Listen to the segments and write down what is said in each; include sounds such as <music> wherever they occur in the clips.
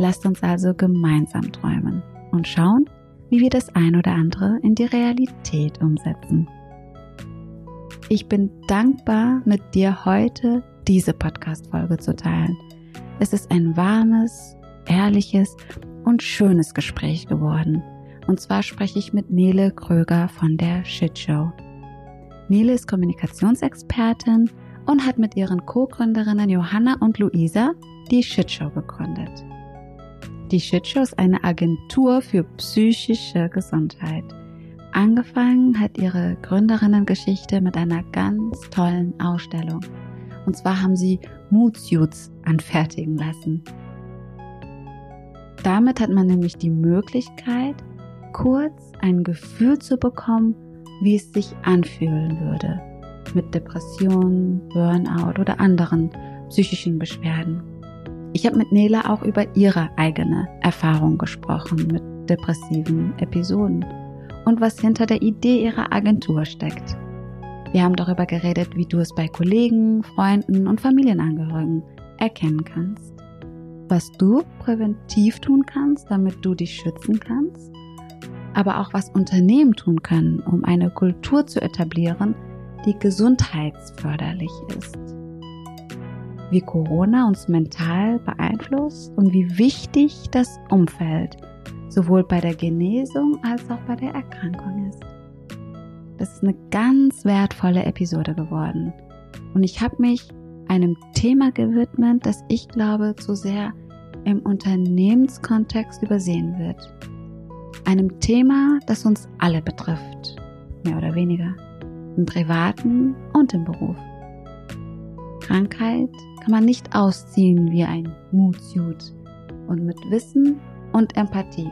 Lasst uns also gemeinsam träumen und schauen, wie wir das ein oder andere in die Realität umsetzen. Ich bin dankbar, mit dir heute diese Podcast-Folge zu teilen. Es ist ein warmes, ehrliches und schönes Gespräch geworden. Und zwar spreche ich mit Nele Kröger von der Shit Show. Nele ist Kommunikationsexpertin und hat mit ihren Co-Gründerinnen Johanna und Luisa die Shit Show gegründet. Die Shitshow ist eine Agentur für psychische Gesundheit. Angefangen hat ihre Gründerinnengeschichte mit einer ganz tollen Ausstellung. Und zwar haben sie Moodsuits anfertigen lassen. Damit hat man nämlich die Möglichkeit, kurz ein Gefühl zu bekommen, wie es sich anfühlen würde mit Depressionen, Burnout oder anderen psychischen Beschwerden. Ich habe mit Nela auch über ihre eigene Erfahrung gesprochen mit depressiven Episoden und was hinter der Idee ihrer Agentur steckt. Wir haben darüber geredet, wie du es bei Kollegen, Freunden und Familienangehörigen erkennen kannst. Was du präventiv tun kannst, damit du dich schützen kannst, aber auch was Unternehmen tun können, um eine Kultur zu etablieren, die gesundheitsförderlich ist wie Corona uns mental beeinflusst und wie wichtig das Umfeld sowohl bei der Genesung als auch bei der Erkrankung ist. Das ist eine ganz wertvolle Episode geworden. Und ich habe mich einem Thema gewidmet, das ich glaube zu sehr im Unternehmenskontext übersehen wird. Einem Thema, das uns alle betrifft, mehr oder weniger, im privaten und im Beruf. Krankheit kann man nicht ausziehen wie ein Moodsuit. Und mit Wissen und Empathie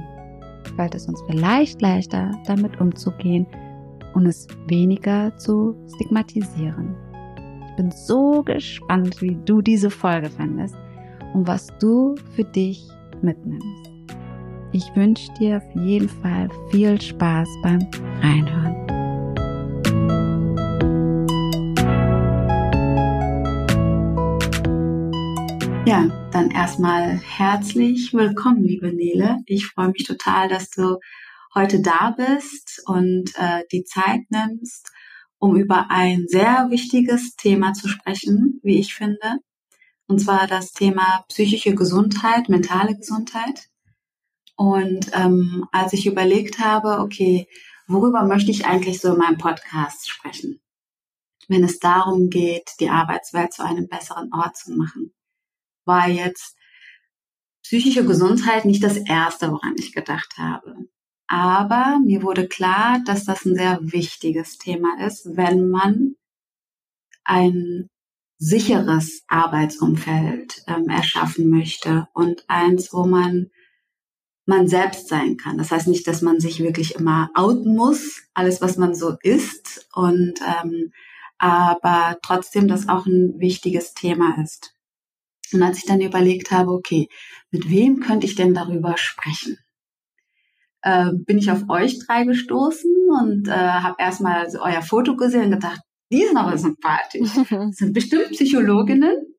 fällt es uns vielleicht leichter, damit umzugehen und es weniger zu stigmatisieren. Ich bin so gespannt, wie du diese Folge findest und was du für dich mitnimmst. Ich wünsche dir auf jeden Fall viel Spaß beim Reinhören. Ja, dann erstmal herzlich willkommen, liebe Nele. Ich freue mich total, dass du heute da bist und äh, die Zeit nimmst, um über ein sehr wichtiges Thema zu sprechen, wie ich finde. Und zwar das Thema psychische Gesundheit, mentale Gesundheit. Und ähm, als ich überlegt habe, okay, worüber möchte ich eigentlich so in meinem Podcast sprechen? Wenn es darum geht, die Arbeitswelt zu einem besseren Ort zu machen war jetzt psychische Gesundheit nicht das Erste, woran ich gedacht habe. Aber mir wurde klar, dass das ein sehr wichtiges Thema ist, wenn man ein sicheres Arbeitsumfeld ähm, erschaffen möchte und eins, wo man man selbst sein kann. Das heißt nicht, dass man sich wirklich immer outen muss, alles was man so ist, und ähm, aber trotzdem das auch ein wichtiges Thema ist. Und als ich dann überlegt habe, okay, mit wem könnte ich denn darüber sprechen? Äh, bin ich auf euch drei gestoßen und äh, habe erstmal euer Foto gesehen und gedacht, die sind aber sympathisch. <laughs> Das sind bestimmt Psychologinnen.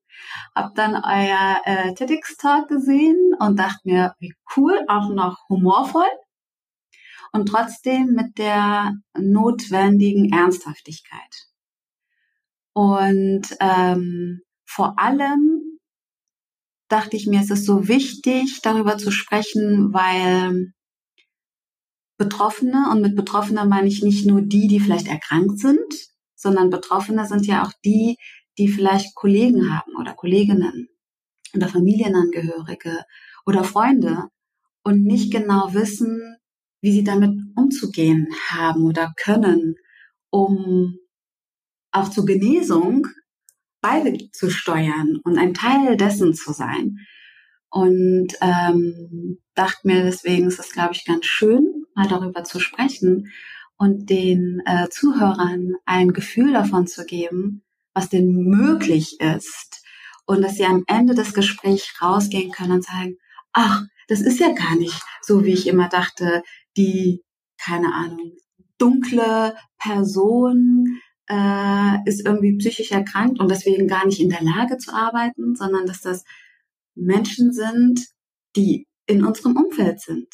Hab dann euer äh, TEDx-Talk gesehen und dachte mir, wie cool, auch noch humorvoll und trotzdem mit der notwendigen Ernsthaftigkeit. Und ähm, vor allem dachte ich mir, es ist so wichtig, darüber zu sprechen, weil Betroffene, und mit Betroffener meine ich nicht nur die, die vielleicht erkrankt sind, sondern Betroffene sind ja auch die, die vielleicht Kollegen haben oder Kolleginnen oder Familienangehörige oder Freunde und nicht genau wissen, wie sie damit umzugehen haben oder können, um auch zur Genesung beizusteuern und ein Teil dessen zu sein. und ähm, dachte mir deswegen ist es, glaube ich, ganz schön, mal darüber zu sprechen und den äh, Zuhörern ein Gefühl davon zu geben, was denn möglich ist und dass sie am Ende des Gesprächs rausgehen können und sagen, ach, das ist ja gar nicht so, wie ich immer dachte, die, keine Ahnung, dunkle Person äh, ist irgendwie psychisch erkrankt und deswegen gar nicht in der Lage zu arbeiten, sondern dass das Menschen sind, die in unserem Umfeld sind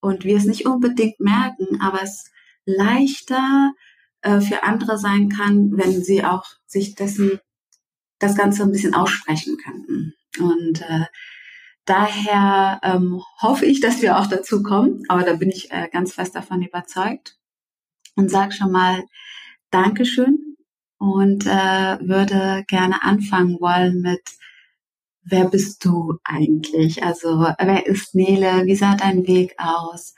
und wir es nicht unbedingt merken, aber es leichter äh, für andere sein kann, wenn sie auch sich dessen das Ganze ein bisschen aussprechen könnten. Und äh, daher ähm, hoffe ich, dass wir auch dazu kommen, aber da bin ich äh, ganz fest davon überzeugt und sage schon mal Dankeschön und äh, würde gerne anfangen wollen mit Wer bist du eigentlich? Also wer ist Nele? Wie sah dein Weg aus?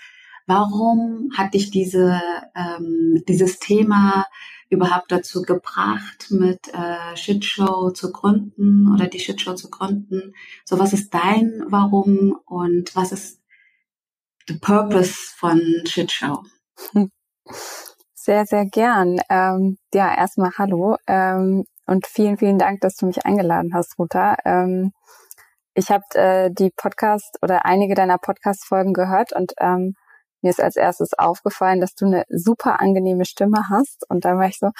Warum hat dich diese, ähm, dieses Thema überhaupt dazu gebracht, mit äh, Shitshow zu gründen oder die Shitshow zu gründen? So, was ist dein Warum und was ist the purpose von Shitshow? <laughs> Sehr, sehr gern. Ähm, ja, erstmal hallo ähm, und vielen, vielen Dank, dass du mich eingeladen hast, Ruta. Ähm, ich habe äh, die Podcast oder einige deiner Podcast-Folgen gehört und ähm, mir ist als erstes aufgefallen, dass du eine super angenehme Stimme hast. Und dann war ich so,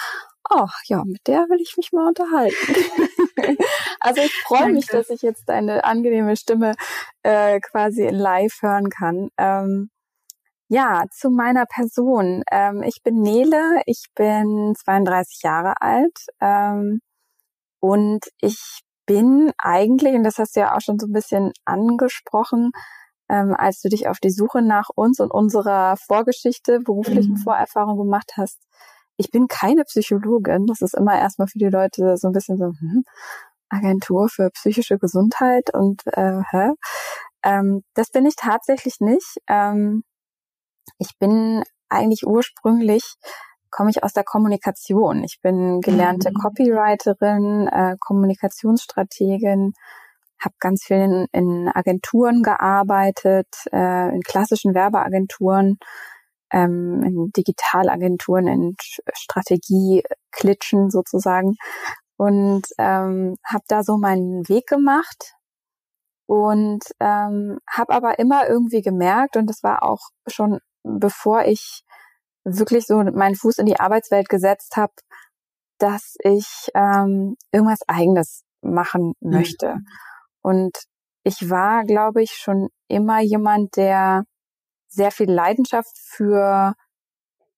ach ja, mit der will ich mich mal unterhalten. <laughs> also ich freue mich, dass ich jetzt deine angenehme Stimme äh, quasi live hören kann. Ähm, ja, zu meiner Person. Ähm, ich bin Nele, ich bin 32 Jahre alt ähm, und ich bin eigentlich, und das hast du ja auch schon so ein bisschen angesprochen, ähm, als du dich auf die Suche nach uns und unserer Vorgeschichte, beruflichen mhm. Vorerfahrung gemacht hast. Ich bin keine Psychologin. Das ist immer erstmal für die Leute so ein bisschen so, hm, Agentur für psychische Gesundheit und äh, hä? Ähm, das bin ich tatsächlich nicht. Ähm, ich bin eigentlich ursprünglich komme ich aus der Kommunikation. Ich bin gelernte mhm. Copywriterin, äh, Kommunikationsstrategin, habe ganz viel in, in Agenturen gearbeitet, äh, in klassischen Werbeagenturen, ähm, in Digitalagenturen, in Strategieklitschen sozusagen und ähm, habe da so meinen Weg gemacht und ähm, habe aber immer irgendwie gemerkt und das war auch schon bevor ich wirklich so meinen Fuß in die Arbeitswelt gesetzt habe, dass ich ähm, irgendwas Eigenes machen mhm. möchte. Mhm. Und ich war, glaube ich, schon immer jemand, der sehr viel Leidenschaft für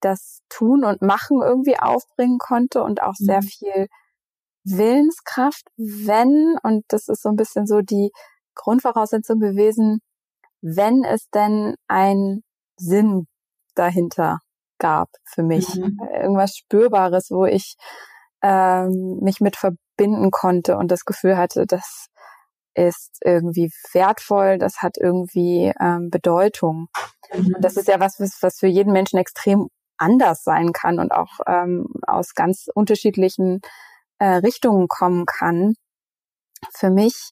das Tun und Machen irgendwie aufbringen konnte und auch sehr mhm. viel Willenskraft, wenn, und das ist so ein bisschen so die Grundvoraussetzung gewesen, wenn es denn ein Sinn dahinter gab für mich. Mhm. Irgendwas Spürbares, wo ich ähm, mich mit verbinden konnte und das Gefühl hatte, das ist irgendwie wertvoll, das hat irgendwie ähm, Bedeutung. Mhm. Und das ist ja was, was für jeden Menschen extrem anders sein kann und auch ähm, aus ganz unterschiedlichen äh, Richtungen kommen kann. Für mich,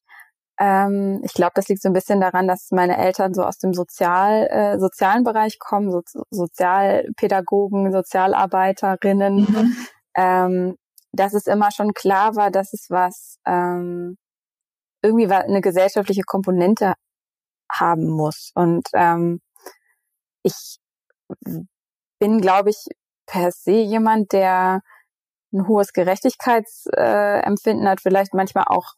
ähm, ich glaube, das liegt so ein bisschen daran, dass meine Eltern so aus dem Sozial, äh, sozialen Bereich kommen, so, Sozialpädagogen, Sozialarbeiterinnen, mhm. ähm, dass es immer schon klar war, dass es was ähm, irgendwie eine gesellschaftliche Komponente haben muss. Und ähm, ich bin, glaube ich, per se jemand, der ein hohes Gerechtigkeitsempfinden äh, hat, vielleicht manchmal auch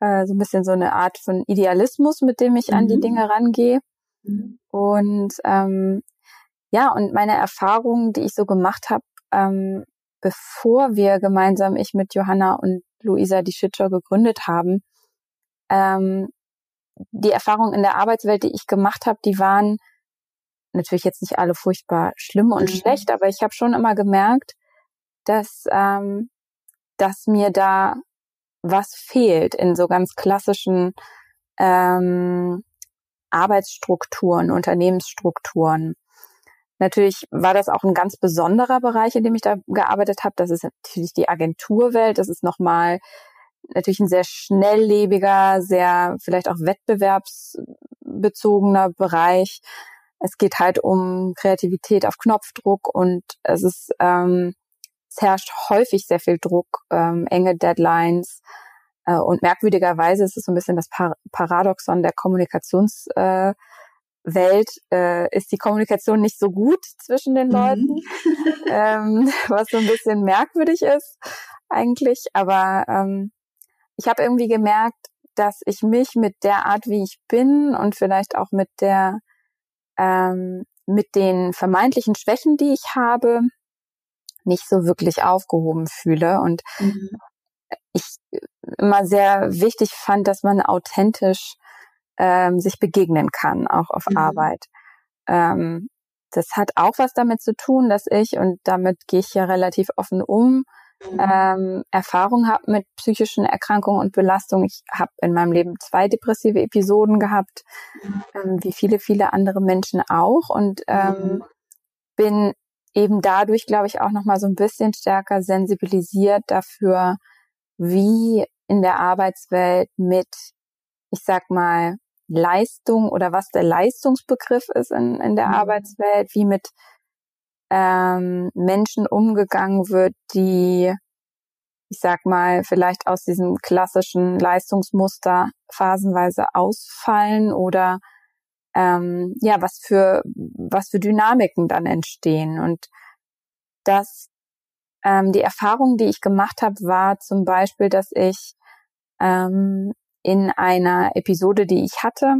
äh, so ein bisschen so eine Art von Idealismus, mit dem ich mhm. an die mhm. Dinge rangehe. Mhm. Und ähm, ja, und meine Erfahrungen, die ich so gemacht habe, ähm, bevor wir gemeinsam, ich mit Johanna und Luisa die Shitshow gegründet haben, ähm, die Erfahrungen in der Arbeitswelt, die ich gemacht habe, die waren natürlich jetzt nicht alle furchtbar schlimm und mhm. schlecht, aber ich habe schon immer gemerkt, dass, ähm, dass mir da was fehlt in so ganz klassischen ähm, Arbeitsstrukturen, Unternehmensstrukturen. Natürlich war das auch ein ganz besonderer Bereich, in dem ich da gearbeitet habe. Das ist natürlich die Agenturwelt. Das ist nochmal natürlich ein sehr schnelllebiger, sehr vielleicht auch wettbewerbsbezogener Bereich. Es geht halt um Kreativität auf Knopfdruck und es ist ähm, herrscht häufig sehr viel Druck, ähm, enge Deadlines äh, und merkwürdigerweise ist es so ein bisschen das Par Paradoxon der Kommunikationswelt. Äh, äh, ist die Kommunikation nicht so gut zwischen den Leuten, mhm. <laughs> ähm, was so ein bisschen merkwürdig ist eigentlich. Aber ähm, ich habe irgendwie gemerkt, dass ich mich mit der Art, wie ich bin und vielleicht auch mit der ähm, mit den vermeintlichen Schwächen, die ich habe, nicht so wirklich aufgehoben fühle und mhm. ich immer sehr wichtig fand, dass man authentisch ähm, sich begegnen kann, auch auf mhm. Arbeit. Ähm, das hat auch was damit zu tun, dass ich, und damit gehe ich ja relativ offen um, mhm. ähm, Erfahrung habe mit psychischen Erkrankungen und Belastungen. Ich habe in meinem Leben zwei depressive Episoden gehabt, mhm. ähm, wie viele, viele andere Menschen auch. Und ähm, mhm. bin eben dadurch, glaube ich, auch nochmal so ein bisschen stärker sensibilisiert dafür, wie in der Arbeitswelt mit, ich sag mal, Leistung oder was der Leistungsbegriff ist in, in der mhm. Arbeitswelt, wie mit ähm, Menschen umgegangen wird, die, ich sag mal, vielleicht aus diesem klassischen Leistungsmuster phasenweise ausfallen oder ähm, ja, was für, was für Dynamiken dann entstehen. Und das, ähm, die Erfahrung, die ich gemacht habe, war zum Beispiel, dass ich ähm, in einer Episode, die ich hatte,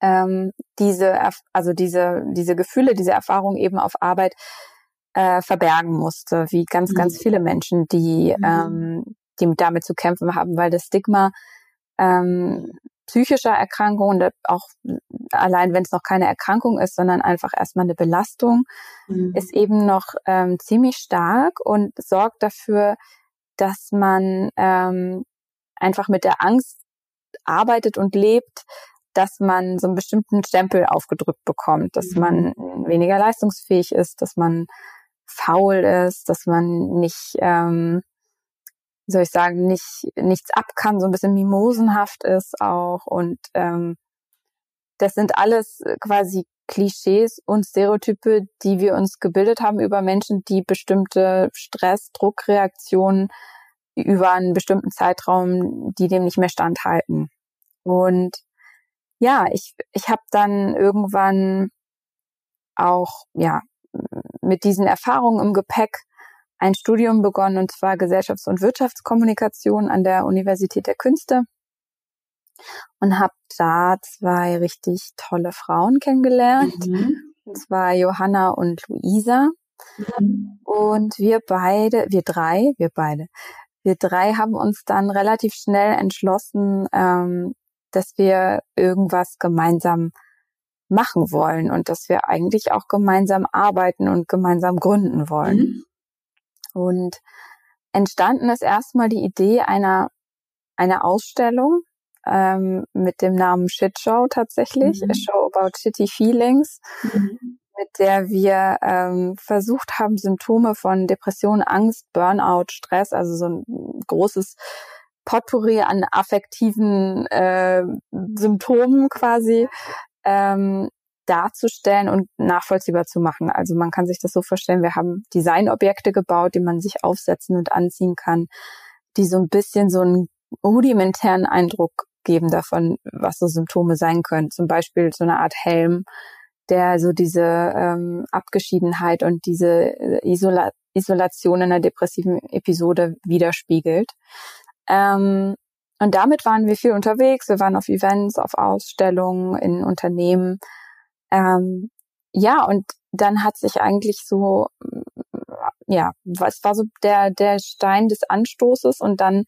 ähm, diese, also diese, diese Gefühle, diese Erfahrung eben auf Arbeit äh, verbergen musste, wie ganz, ganz mhm. viele Menschen, die, mhm. ähm, die damit zu kämpfen haben, weil das Stigma ähm, psychischer Erkrankungen, auch allein wenn es noch keine Erkrankung ist, sondern einfach erstmal eine Belastung, mhm. ist eben noch ähm, ziemlich stark und sorgt dafür, dass man ähm, einfach mit der Angst arbeitet und lebt, dass man so einen bestimmten Stempel aufgedrückt bekommt, dass mhm. man weniger leistungsfähig ist, dass man faul ist, dass man nicht ähm, wie soll ich sagen, nicht, nichts ab kann, so ein bisschen mimosenhaft ist auch. Und ähm, das sind alles quasi Klischees und Stereotype, die wir uns gebildet haben über Menschen, die bestimmte Stress, Druckreaktionen über einen bestimmten Zeitraum, die dem nicht mehr standhalten. Und ja, ich, ich habe dann irgendwann auch ja mit diesen Erfahrungen im Gepäck ein Studium begonnen, und zwar Gesellschafts- und Wirtschaftskommunikation an der Universität der Künste und habe da zwei richtig tolle Frauen kennengelernt, mhm. und zwar Johanna und Luisa. Mhm. Und wir beide, wir drei, wir beide, wir drei haben uns dann relativ schnell entschlossen, ähm, dass wir irgendwas gemeinsam machen wollen und dass wir eigentlich auch gemeinsam arbeiten und gemeinsam gründen wollen. Mhm. Und entstanden ist erstmal die Idee einer, einer Ausstellung ähm, mit dem Namen Shit Show tatsächlich, mhm. A Show About Shitty Feelings, mhm. mit der wir ähm, versucht haben, Symptome von Depression, Angst, Burnout, Stress, also so ein großes Potpourri an affektiven äh, Symptomen quasi ähm, darzustellen und nachvollziehbar zu machen. Also man kann sich das so vorstellen, wir haben Designobjekte gebaut, die man sich aufsetzen und anziehen kann, die so ein bisschen so einen rudimentären Eindruck geben davon, was so Symptome sein können. Zum Beispiel so eine Art Helm, der so diese ähm, Abgeschiedenheit und diese äh, Isola Isolation in einer depressiven Episode widerspiegelt. Ähm, und damit waren wir viel unterwegs. Wir waren auf Events, auf Ausstellungen, in Unternehmen ähm, ja, und dann hat sich eigentlich so, ja, es war so der, der Stein des Anstoßes und dann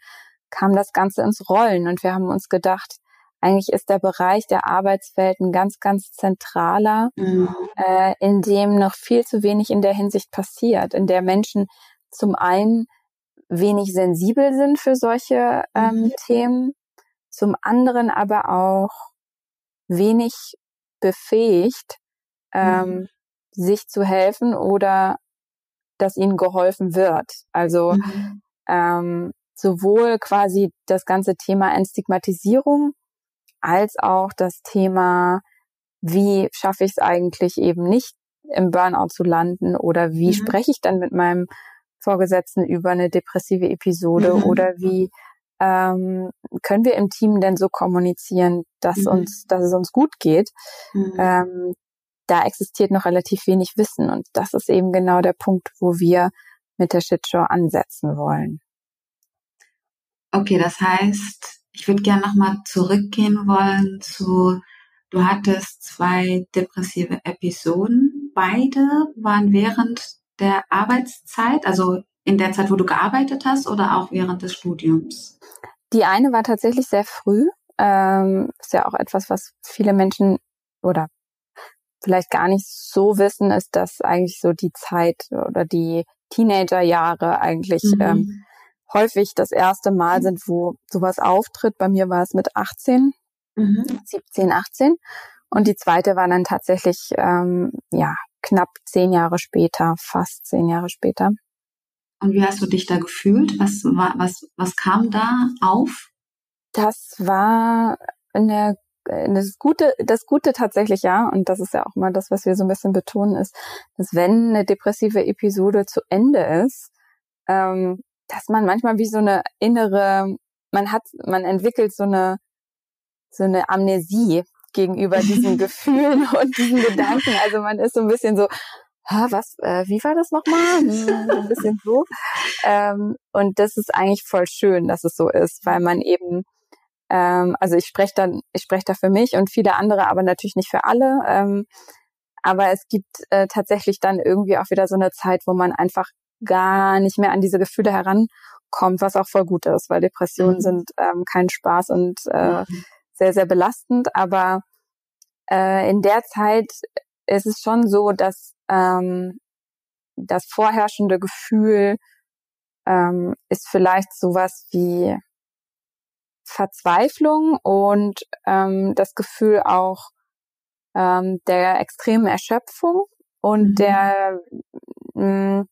kam das Ganze ins Rollen und wir haben uns gedacht, eigentlich ist der Bereich der Arbeitswelt ein ganz, ganz zentraler, mhm. äh, in dem noch viel zu wenig in der Hinsicht passiert, in der Menschen zum einen wenig sensibel sind für solche ähm, mhm. Themen, zum anderen aber auch wenig befähigt, ähm, mhm. sich zu helfen oder dass ihnen geholfen wird. Also mhm. ähm, sowohl quasi das ganze Thema Entstigmatisierung als auch das Thema, wie schaffe ich es eigentlich eben nicht im Burnout zu landen oder wie mhm. spreche ich dann mit meinem Vorgesetzten über eine depressive Episode mhm. oder wie ähm, können wir im Team denn so kommunizieren, dass mhm. uns, dass es uns gut geht? Mhm. Ähm, da existiert noch relativ wenig Wissen und das ist eben genau der Punkt, wo wir mit der Shitshow ansetzen wollen. Okay, das heißt, ich würde gerne nochmal zurückgehen wollen zu, du hattest zwei depressive Episoden. Beide waren während der Arbeitszeit, also in der Zeit, wo du gearbeitet hast oder auch während des Studiums? Die eine war tatsächlich sehr früh. Ähm, ist ja auch etwas, was viele Menschen oder vielleicht gar nicht so wissen, ist, dass eigentlich so die Zeit oder die Teenagerjahre eigentlich mhm. ähm, häufig das erste Mal sind, wo sowas auftritt. Bei mir war es mit 18, mhm. 17, 18. Und die zweite war dann tatsächlich, ähm, ja, knapp zehn Jahre später, fast zehn Jahre später. Und wie hast du dich da gefühlt? Was, war, was, was kam da auf? Das war eine das Gute, das Gute tatsächlich ja, und das ist ja auch mal das, was wir so ein bisschen betonen, ist, dass wenn eine depressive Episode zu Ende ist, ähm, dass man manchmal wie so eine innere, man hat, man entwickelt so eine, so eine Amnesie gegenüber diesen <laughs> Gefühlen und diesen Gedanken. Also man ist so ein bisschen so, was, äh, wie war das nochmal? Hm, <laughs> ein bisschen so. Ähm, und das ist eigentlich voll schön, dass es so ist, weil man eben, ähm, also ich spreche dann, ich spreche da für mich und viele andere, aber natürlich nicht für alle. Ähm, aber es gibt äh, tatsächlich dann irgendwie auch wieder so eine Zeit, wo man einfach gar nicht mehr an diese Gefühle herankommt, was auch voll gut ist, weil Depressionen mhm. sind ähm, kein Spaß und äh, mhm. sehr, sehr belastend. Aber äh, in der Zeit ist es schon so, dass ähm, das vorherrschende Gefühl ähm, ist vielleicht sowas wie Verzweiflung und ähm, das Gefühl auch ähm, der extremen Erschöpfung und mhm. der mh, mm,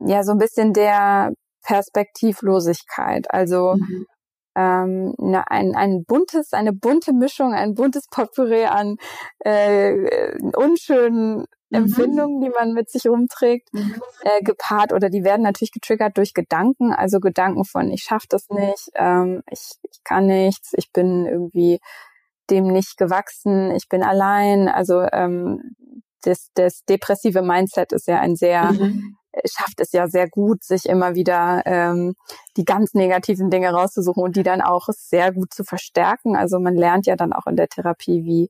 ja so ein bisschen der Perspektivlosigkeit. Also mhm ähm, ein, ein buntes, eine bunte Mischung, ein buntes Potpourri an äh, unschönen mhm. Empfindungen, die man mit sich rumträgt, mhm. äh, gepaart oder die werden natürlich getriggert durch Gedanken, also Gedanken von ich schaffe das nicht, ähm, ich, ich kann nichts, ich bin irgendwie dem nicht gewachsen, ich bin allein. Also ähm, das, das depressive Mindset ist ja ein sehr mhm schafft es ja sehr gut, sich immer wieder ähm, die ganz negativen Dinge rauszusuchen und die dann auch sehr gut zu verstärken. Also man lernt ja dann auch in der Therapie, wie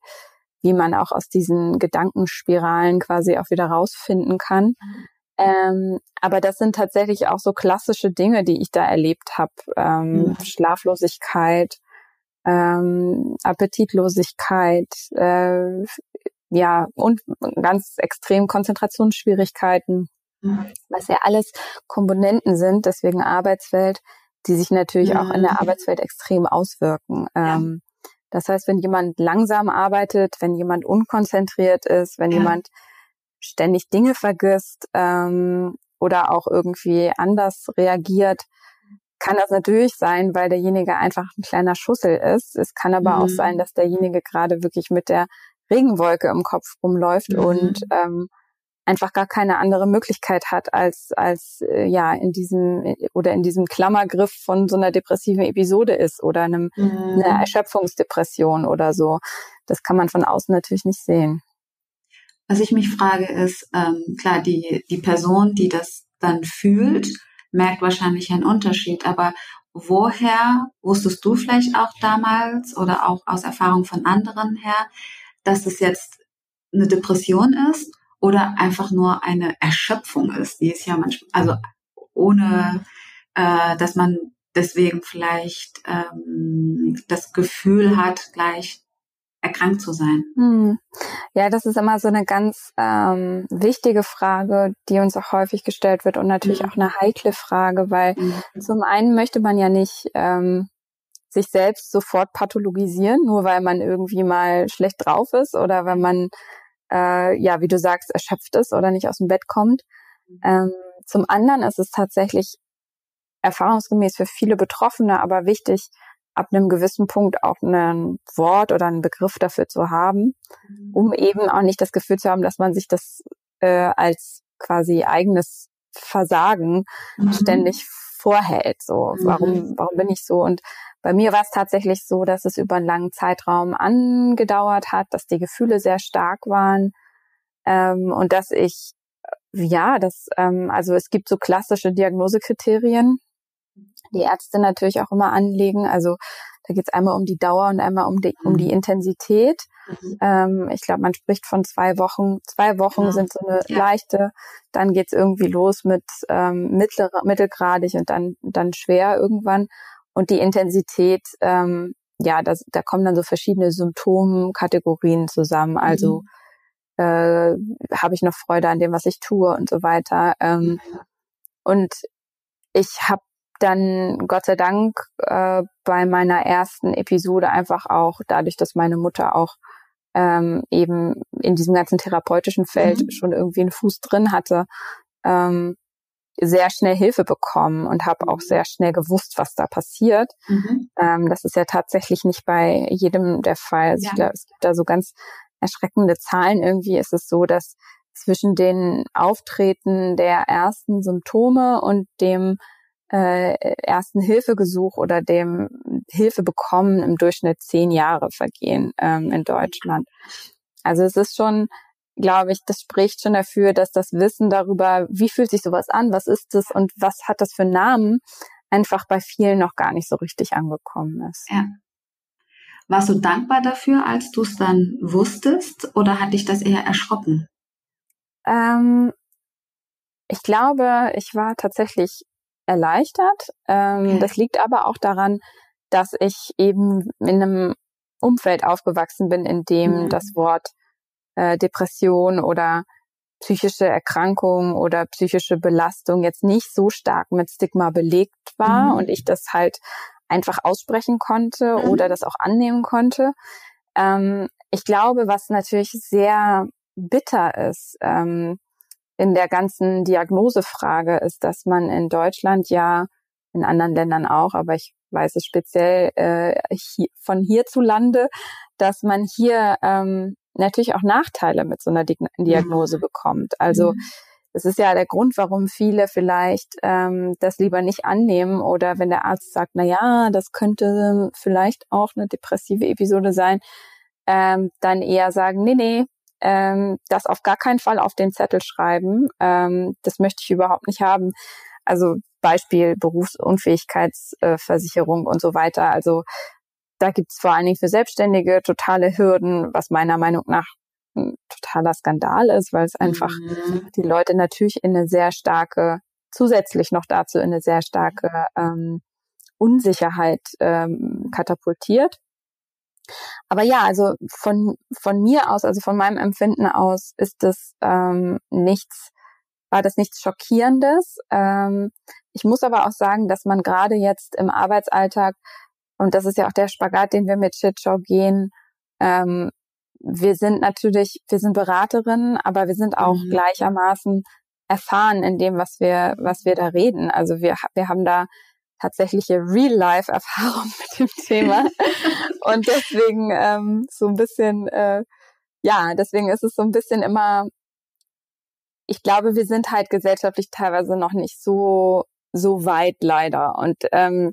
wie man auch aus diesen Gedankenspiralen quasi auch wieder rausfinden kann. Ähm, aber das sind tatsächlich auch so klassische Dinge, die ich da erlebt habe. Ähm, mhm. Schlaflosigkeit, ähm, Appetitlosigkeit, äh, ja, und ganz extrem Konzentrationsschwierigkeiten was ja alles Komponenten sind, deswegen Arbeitswelt, die sich natürlich auch in der mhm. Arbeitswelt extrem auswirken. Ja. Ähm, das heißt, wenn jemand langsam arbeitet, wenn jemand unkonzentriert ist, wenn ja. jemand ständig Dinge vergisst ähm, oder auch irgendwie anders reagiert, kann das natürlich sein, weil derjenige einfach ein kleiner Schussel ist. Es kann aber mhm. auch sein, dass derjenige gerade wirklich mit der Regenwolke im Kopf rumläuft mhm. und ähm, einfach gar keine andere Möglichkeit hat, als, als äh, ja in diesem oder in diesem Klammergriff von so einer depressiven Episode ist oder einem, mhm. einer Erschöpfungsdepression oder so. Das kann man von außen natürlich nicht sehen. Was ich mich frage ist, ähm, klar, die, die Person, die das dann fühlt, merkt wahrscheinlich einen Unterschied, aber woher wusstest du vielleicht auch damals oder auch aus Erfahrung von anderen her, dass es jetzt eine Depression ist oder einfach nur eine Erschöpfung ist, die ist ja manchmal, also ohne äh, dass man deswegen vielleicht ähm, das Gefühl hat, gleich erkrankt zu sein. Hm. Ja, das ist immer so eine ganz ähm, wichtige Frage, die uns auch häufig gestellt wird und natürlich mhm. auch eine heikle Frage, weil mhm. zum einen möchte man ja nicht ähm, sich selbst sofort pathologisieren, nur weil man irgendwie mal schlecht drauf ist oder wenn man äh, ja, wie du sagst, erschöpft ist oder nicht aus dem Bett kommt. Mhm. Ähm, zum anderen ist es tatsächlich erfahrungsgemäß für viele Betroffene aber wichtig, ab einem gewissen Punkt auch ein Wort oder einen Begriff dafür zu haben, mhm. um eben auch nicht das Gefühl zu haben, dass man sich das äh, als quasi eigenes Versagen mhm. ständig vorhält. So, mhm. warum, warum bin ich so? Und bei mir war es tatsächlich so, dass es über einen langen Zeitraum angedauert hat, dass die Gefühle sehr stark waren ähm, und dass ich ja, das ähm, also es gibt so klassische Diagnosekriterien, die Ärzte natürlich auch immer anlegen. Also da geht es einmal um die Dauer und einmal um die, um die mhm. Intensität. Mhm. Ähm, ich glaube, man spricht von zwei Wochen. Zwei Wochen ja. sind so eine ja. leichte, dann geht's irgendwie los mit ähm, mittler, mittelgradig und dann, dann schwer irgendwann. Und die Intensität, ähm, ja, das, da kommen dann so verschiedene Symptomkategorien zusammen. Also mhm. äh, habe ich noch Freude an dem, was ich tue und so weiter. Ähm, und ich habe dann Gott sei Dank äh, bei meiner ersten Episode einfach auch dadurch, dass meine Mutter auch ähm, eben in diesem ganzen therapeutischen Feld mhm. schon irgendwie einen Fuß drin hatte, ähm, sehr schnell Hilfe bekommen und habe auch mhm. sehr schnell gewusst, was da passiert. Mhm. Ähm, das ist ja tatsächlich nicht bei jedem der Fall. Also ja. glaub, es gibt da so ganz erschreckende Zahlen. Irgendwie ist es so, dass zwischen den Auftreten der ersten Symptome und dem äh, ersten Hilfegesuch oder dem Hilfe bekommen im Durchschnitt zehn Jahre vergehen ähm, in Deutschland. Also es ist schon, glaube ich, das spricht schon dafür, dass das Wissen darüber, wie fühlt sich sowas an, was ist es und was hat das für Namen, einfach bei vielen noch gar nicht so richtig angekommen ist. Ja. Warst du dankbar dafür, als du es dann wusstest, oder hat dich das eher erschrocken? Ähm, ich glaube, ich war tatsächlich erleichtert. Ähm, das liegt aber auch daran, dass ich eben in einem Umfeld aufgewachsen bin, in dem mhm. das Wort äh, Depression oder psychische Erkrankung oder psychische Belastung jetzt nicht so stark mit Stigma belegt war mhm. und ich das halt einfach aussprechen konnte mhm. oder das auch annehmen konnte. Ähm, ich glaube, was natürlich sehr bitter ist, ähm, in der ganzen Diagnosefrage ist, dass man in Deutschland ja, in anderen Ländern auch, aber ich weiß es speziell äh, hier, von hierzulande, dass man hier ähm, natürlich auch Nachteile mit so einer Diagnose mhm. bekommt. Also mhm. das ist ja der Grund, warum viele vielleicht ähm, das lieber nicht annehmen oder wenn der Arzt sagt, na ja, das könnte vielleicht auch eine depressive Episode sein, ähm, dann eher sagen, nee, nee, ähm, das auf gar keinen Fall auf den Zettel schreiben. Ähm, das möchte ich überhaupt nicht haben. Also Beispiel Berufsunfähigkeitsversicherung und so weiter. Also da gibt's vor allen Dingen für Selbstständige totale Hürden, was meiner Meinung nach ein totaler Skandal ist, weil es einfach mhm. die Leute natürlich in eine sehr starke, zusätzlich noch dazu in eine sehr starke ähm, Unsicherheit ähm, katapultiert. Aber ja, also von, von mir aus, also von meinem Empfinden aus, ist das ähm, nichts, war das nichts Schockierendes. Ähm, ich muss aber auch sagen, dass man gerade jetzt im Arbeitsalltag, und das ist ja auch der Spagat, den wir mit Shitshow gehen, ähm, wir sind natürlich, wir sind Beraterinnen, aber wir sind auch mhm. gleichermaßen erfahren in dem, was wir, was wir da reden. Also wir, wir haben da tatsächliche Real-Life-Erfahrung <laughs> mit dem Thema. und deswegen ähm, so ein bisschen, äh, ja, deswegen ist es so ein bisschen immer, ich glaube, wir sind halt gesellschaftlich teilweise noch nicht so, so weit leider. Und ähm,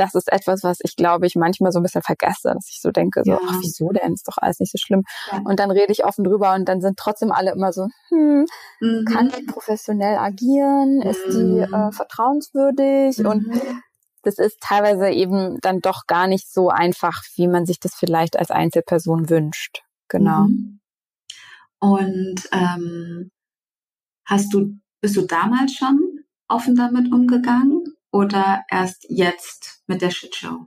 das ist etwas, was ich glaube ich manchmal so ein bisschen vergesse, dass ich so denke, so, ja. ach, wieso denn? Ist doch alles nicht so schlimm. Ja. Und dann rede ich offen drüber und dann sind trotzdem alle immer so, hm, mhm. kann die professionell agieren? Mhm. Ist die äh, mhm. vertrauenswürdig? Mhm. Und das ist teilweise eben dann doch gar nicht so einfach, wie man sich das vielleicht als Einzelperson wünscht. Genau. Mhm. Und ähm, hast du, bist du damals schon offen damit umgegangen oder erst jetzt mit der Shitshow?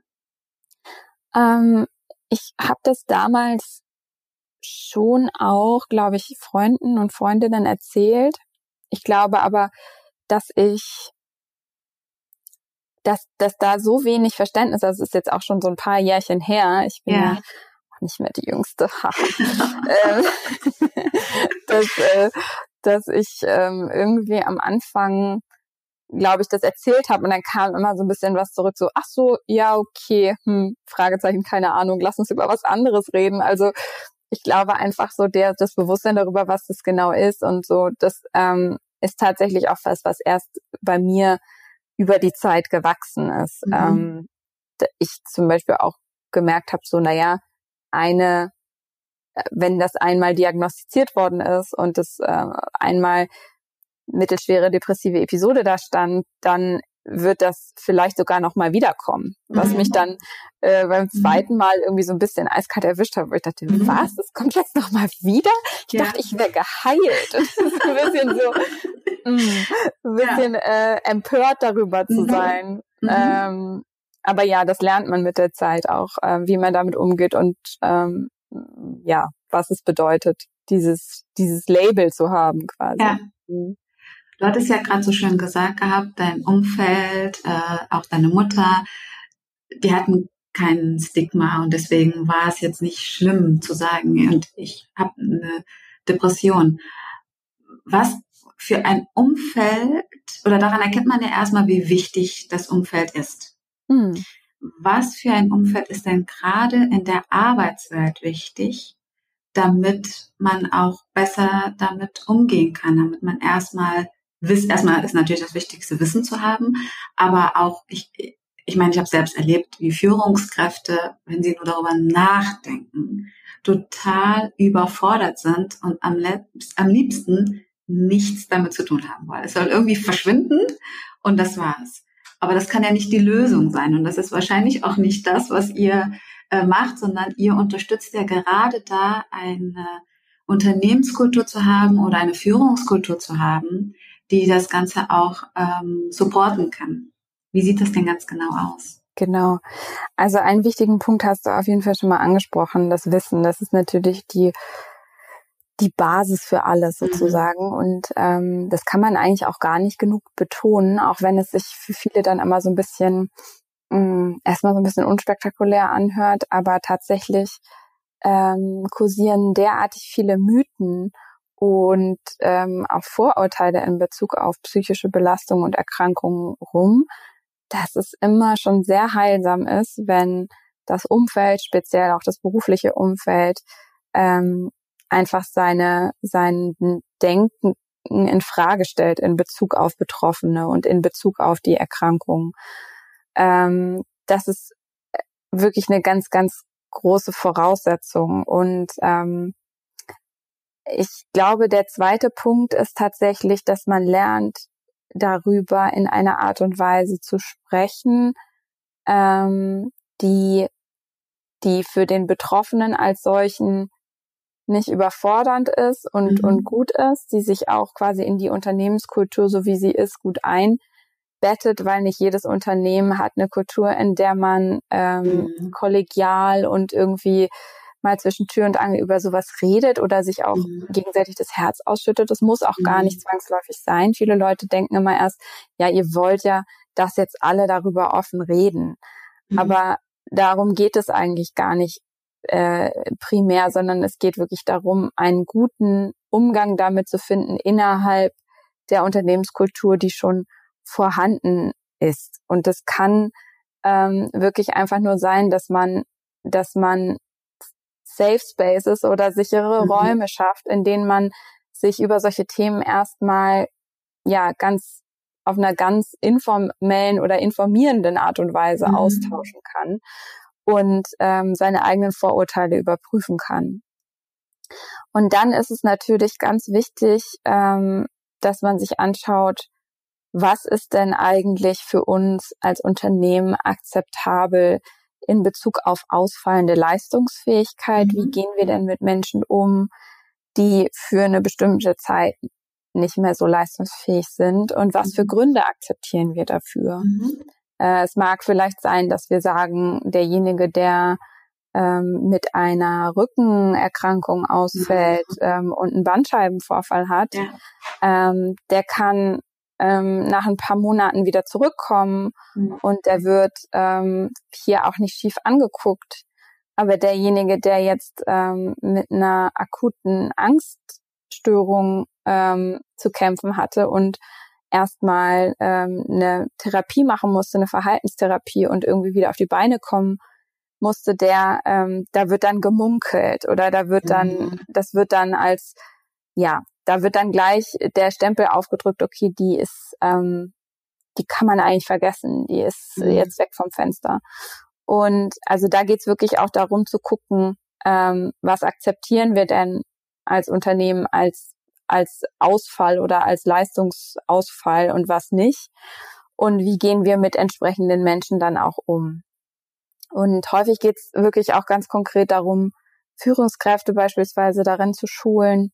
Ähm, ich habe das damals schon auch, glaube ich, Freunden und Freundinnen erzählt. Ich glaube aber, dass ich dass, dass da so wenig Verständnis, also es ist jetzt auch schon so ein paar Jährchen her, ich bin ja, auch nicht mehr die Jüngste, <laughs> ähm, <laughs> dass, äh, dass ich ähm, irgendwie am Anfang glaube ich, das erzählt habe und dann kam immer so ein bisschen was zurück, so, ach so, ja, okay, hm, Fragezeichen, keine Ahnung, lass uns über was anderes reden. Also ich glaube einfach so der, das Bewusstsein darüber, was das genau ist und so, das ähm, ist tatsächlich auch was, was erst bei mir über die Zeit gewachsen ist. Mhm. Ähm, ich zum Beispiel auch gemerkt habe, so, naja, eine, äh, wenn das einmal diagnostiziert worden ist und das äh, einmal mittelschwere depressive Episode da stand, dann wird das vielleicht sogar noch mal wiederkommen, was mhm. mich dann äh, beim mhm. zweiten Mal irgendwie so ein bisschen eiskalt erwischt hat, wo ich dachte, mhm. was, das kommt jetzt noch mal wieder? Ich ja. dachte, ich wäre geheilt. Und das ist ein bisschen so, <laughs> ein bisschen äh, empört darüber zu sein. Mhm. Ähm, aber ja, das lernt man mit der Zeit auch, äh, wie man damit umgeht und ähm, ja, was es bedeutet, dieses dieses Label zu haben quasi. Ja. Mhm. Du hattest ja gerade so schön gesagt gehabt, dein Umfeld, äh, auch deine Mutter, die hatten kein Stigma und deswegen war es jetzt nicht schlimm zu sagen, und ich habe eine Depression. Was für ein Umfeld, oder daran erkennt man ja erstmal, wie wichtig das Umfeld ist. Hm. Was für ein Umfeld ist denn gerade in der Arbeitswelt wichtig, damit man auch besser damit umgehen kann, damit man erstmal Wiss, erstmal ist natürlich das Wichtigste, Wissen zu haben, aber auch, ich, ich meine, ich habe selbst erlebt, wie Führungskräfte, wenn sie nur darüber nachdenken, total überfordert sind und am, am liebsten nichts damit zu tun haben wollen. Es soll irgendwie verschwinden und das war's. Aber das kann ja nicht die Lösung sein und das ist wahrscheinlich auch nicht das, was ihr äh, macht, sondern ihr unterstützt ja gerade da eine Unternehmenskultur zu haben oder eine Führungskultur zu haben, die das Ganze auch ähm, supporten kann. Wie sieht das denn ganz genau aus? Genau. Also einen wichtigen Punkt hast du auf jeden Fall schon mal angesprochen, das Wissen. Das ist natürlich die die Basis für alles mhm. sozusagen. Mhm. Und ähm, das kann man eigentlich auch gar nicht genug betonen, auch wenn es sich für viele dann immer so ein bisschen mh, mm, erstmal so ein bisschen unspektakulär anhört, aber tatsächlich ähm, kursieren derartig viele Mythen und ähm, auch Vorurteile in Bezug auf psychische Belastung und Erkrankungen rum, dass es immer schon sehr heilsam ist, wenn das Umfeld, speziell auch das berufliche Umfeld, ähm, einfach seine sein Denken in Frage stellt in Bezug auf Betroffene und in Bezug auf die Erkrankung. Ähm, das ist wirklich eine ganz, ganz große Voraussetzung und ähm, ich glaube, der zweite Punkt ist tatsächlich, dass man lernt, darüber in einer Art und Weise zu sprechen, ähm, die, die für den Betroffenen als solchen nicht überfordernd ist und, mhm. und gut ist, die sich auch quasi in die Unternehmenskultur, so wie sie ist, gut einbettet, weil nicht jedes Unternehmen hat eine Kultur, in der man ähm, mhm. kollegial und irgendwie mal zwischen Tür und Angel über sowas redet oder sich auch mhm. gegenseitig das Herz ausschüttet. Das muss auch mhm. gar nicht mhm. zwangsläufig sein. Viele Leute denken immer erst, ja, ihr wollt ja, dass jetzt alle darüber offen reden. Mhm. Aber darum geht es eigentlich gar nicht äh, primär, sondern es geht wirklich darum, einen guten Umgang damit zu finden innerhalb der Unternehmenskultur, die schon vorhanden ist. Und das kann ähm, wirklich einfach nur sein, dass man, dass man Safe Spaces oder sichere mhm. Räume schafft, in denen man sich über solche Themen erstmal ja ganz auf einer ganz informellen oder informierenden Art und Weise mhm. austauschen kann und ähm, seine eigenen Vorurteile überprüfen kann. Und dann ist es natürlich ganz wichtig, ähm, dass man sich anschaut, was ist denn eigentlich für uns als Unternehmen akzeptabel in Bezug auf ausfallende Leistungsfähigkeit. Mhm. Wie gehen wir denn mit Menschen um, die für eine bestimmte Zeit nicht mehr so leistungsfähig sind und was für mhm. Gründe akzeptieren wir dafür? Mhm. Äh, es mag vielleicht sein, dass wir sagen, derjenige, der ähm, mit einer Rückenerkrankung ausfällt mhm. ähm, und einen Bandscheibenvorfall hat, ja. ähm, der kann ähm, nach ein paar Monaten wieder zurückkommen mhm. und der wird ähm, hier auch nicht schief angeguckt. Aber derjenige, der jetzt ähm, mit einer akuten Angststörung ähm, zu kämpfen hatte und erstmal ähm, eine Therapie machen musste, eine Verhaltenstherapie und irgendwie wieder auf die Beine kommen musste, der, ähm, da wird dann gemunkelt oder da wird dann, mhm. das wird dann als, ja, da wird dann gleich der Stempel aufgedrückt, okay, die ist, ähm, die kann man eigentlich vergessen, die ist mhm. jetzt weg vom Fenster. Und also da geht's wirklich auch darum zu gucken, ähm, was akzeptieren wir denn als Unternehmen als, als Ausfall oder als Leistungsausfall und was nicht. Und wie gehen wir mit entsprechenden Menschen dann auch um. Und häufig geht's wirklich auch ganz konkret darum, Führungskräfte beispielsweise darin zu schulen,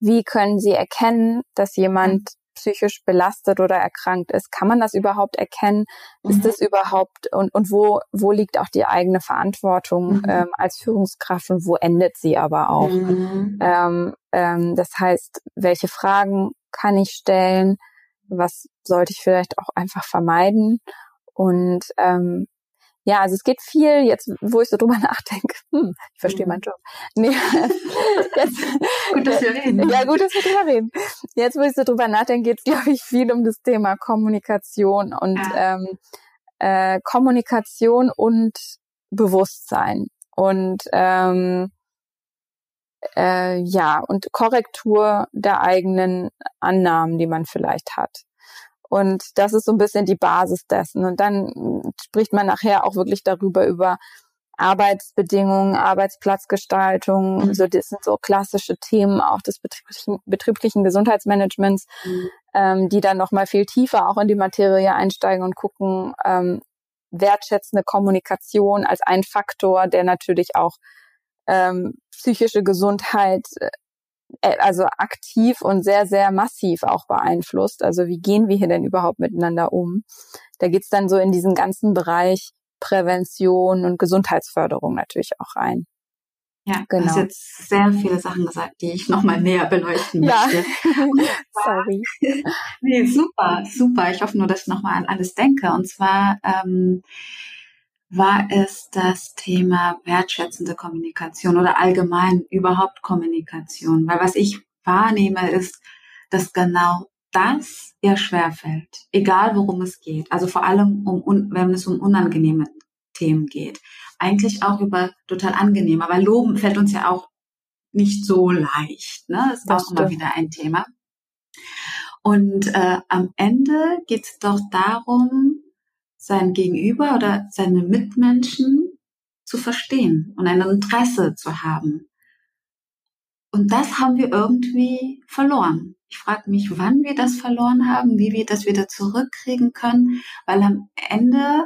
wie können sie erkennen, dass jemand mhm psychisch belastet oder erkrankt ist. Kann man das überhaupt erkennen? Ist mhm. das überhaupt und, und wo, wo liegt auch die eigene Verantwortung mhm. ähm, als Führungskraft und wo endet sie aber auch? Mhm. Ähm, ähm, das heißt, welche Fragen kann ich stellen? Was sollte ich vielleicht auch einfach vermeiden? Und ähm, ja, also es geht viel, jetzt wo ich so drüber <laughs> nachdenke, hm, ich verstehe mhm. meinen Job. Nee, <laughs> jetzt, gut, dass wir reden. Ja, gut, dass wir drüber reden. Jetzt, wo ich so drüber nachdenke, geht es, glaube ich, viel um das Thema Kommunikation und ja. ähm, äh, Kommunikation und Bewusstsein. Und ähm, äh, ja, und Korrektur der eigenen Annahmen, die man vielleicht hat. Und das ist so ein bisschen die Basis dessen. Und dann spricht man nachher auch wirklich darüber, über Arbeitsbedingungen, Arbeitsplatzgestaltung. Mhm. So, das sind so klassische Themen auch des betrieblichen, betrieblichen Gesundheitsmanagements, mhm. ähm, die dann nochmal viel tiefer auch in die Materie einsteigen und gucken, ähm, wertschätzende Kommunikation als ein Faktor, der natürlich auch ähm, psychische Gesundheit äh, also aktiv und sehr, sehr massiv auch beeinflusst. Also wie gehen wir hier denn überhaupt miteinander um? Da geht's dann so in diesen ganzen Bereich Prävention und Gesundheitsförderung natürlich auch rein. Ja, genau. du hast jetzt sehr viele Sachen gesagt, die ich nochmal näher beleuchten ja. möchte. <laughs> Sorry. nee, super, super. Ich hoffe nur, dass ich nochmal an alles denke. Und zwar ähm, war es das Thema wertschätzende Kommunikation oder allgemein überhaupt Kommunikation. Weil was ich wahrnehme, ist, dass genau das ihr schwerfällt, egal worum es geht. Also vor allem, um, wenn es um unangenehme Themen geht. Eigentlich auch über total angenehm. Aber Loben fällt uns ja auch nicht so leicht. Ne? Das ist das auch stimmt. immer wieder ein Thema. Und äh, am Ende geht es doch darum, sein Gegenüber oder seine Mitmenschen zu verstehen und ein Interesse zu haben. Und das haben wir irgendwie verloren. Ich frage mich, wann wir das verloren haben, wie wir das wieder zurückkriegen können, weil am Ende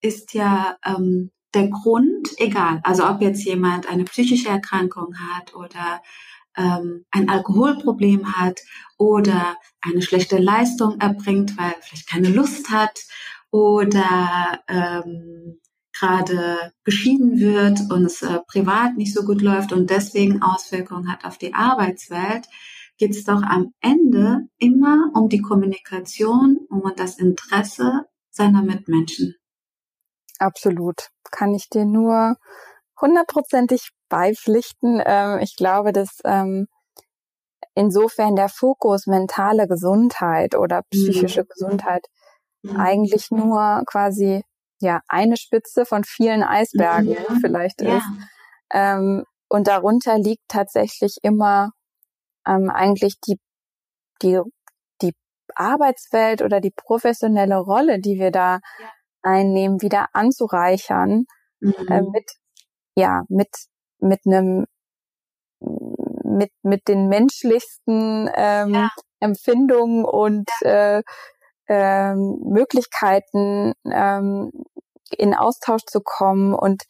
ist ja ähm, der Grund egal. Also ob jetzt jemand eine psychische Erkrankung hat oder ähm, ein Alkoholproblem hat oder eine schlechte Leistung erbringt, weil vielleicht keine Lust hat oder ähm, gerade geschieden wird und es äh, privat nicht so gut läuft und deswegen Auswirkungen hat auf die Arbeitswelt, geht es doch am Ende immer um die Kommunikation, um das Interesse seiner Mitmenschen. Absolut. Kann ich dir nur hundertprozentig beipflichten. Ähm, ich glaube, dass ähm, insofern der Fokus mentale Gesundheit oder psychische mhm. Gesundheit mhm. eigentlich nur quasi ja eine Spitze von vielen Eisbergen ja. vielleicht ja. ist. Ähm, und darunter liegt tatsächlich immer ähm, eigentlich die, die, die Arbeitswelt oder die professionelle Rolle, die wir da ja. einnehmen, wieder anzureichern mhm. äh, mit, ja, mit, mit einem, mit, mit den menschlichsten ähm. Empfindungen und äh, ähm, Möglichkeiten, ähm, in Austausch zu kommen und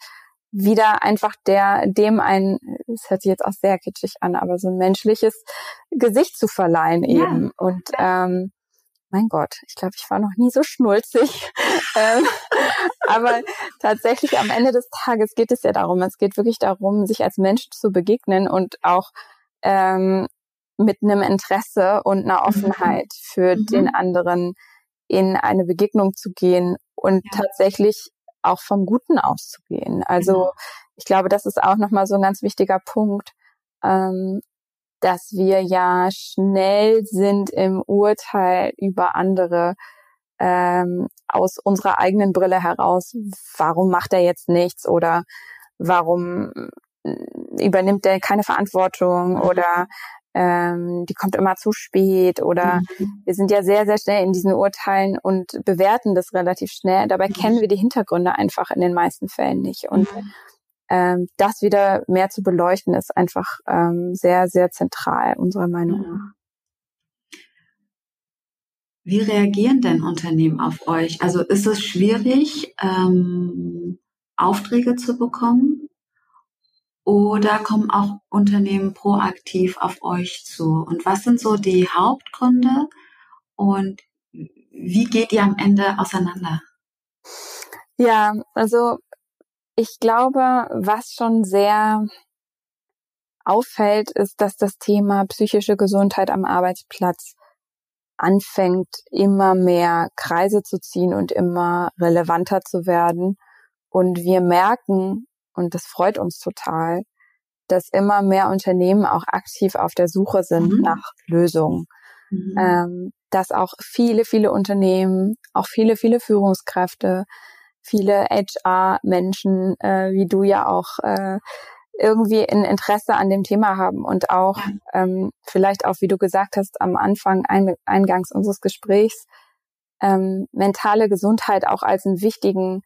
wieder einfach der, dem ein, es hört sich jetzt auch sehr kitschig an, aber so ein menschliches Gesicht zu verleihen eben. Ja. Und ähm, mein Gott, ich glaube, ich war noch nie so schnulzig. <laughs> ähm, aber tatsächlich am Ende des Tages geht es ja darum, es geht wirklich darum, sich als Mensch zu begegnen und auch ähm, mit einem Interesse und einer mhm. Offenheit für mhm. den anderen in eine Begegnung zu gehen und ja. tatsächlich auch vom Guten auszugehen. Also genau. ich glaube, das ist auch nochmal so ein ganz wichtiger Punkt. Ähm, dass wir ja schnell sind im Urteil über andere ähm, aus unserer eigenen Brille heraus, warum macht er jetzt nichts oder warum äh, übernimmt er keine Verantwortung mhm. oder ähm, die kommt immer zu spät oder mhm. wir sind ja sehr, sehr schnell in diesen Urteilen und bewerten das relativ schnell. Dabei mhm. kennen wir die Hintergründe einfach in den meisten Fällen nicht. Und mhm. ähm, das wieder mehr zu beleuchten, ist einfach ähm, sehr, sehr zentral, unserer Meinung nach. Wie reagieren denn Unternehmen auf euch? Also ist es schwierig, ähm, Aufträge zu bekommen? Oder kommen auch Unternehmen proaktiv auf euch zu? Und was sind so die Hauptgründe? Und wie geht ihr am Ende auseinander? Ja, also ich glaube, was schon sehr auffällt, ist, dass das Thema psychische Gesundheit am Arbeitsplatz anfängt, immer mehr Kreise zu ziehen und immer relevanter zu werden. Und wir merken, und das freut uns total, dass immer mehr Unternehmen auch aktiv auf der Suche sind mhm. nach Lösungen. Mhm. Ähm, dass auch viele, viele Unternehmen, auch viele, viele Führungskräfte, viele HR-Menschen, äh, wie du ja auch, äh, irgendwie ein Interesse an dem Thema haben und auch ja. ähm, vielleicht auch, wie du gesagt hast, am Anfang ein, eingangs unseres Gesprächs, ähm, mentale Gesundheit auch als einen wichtigen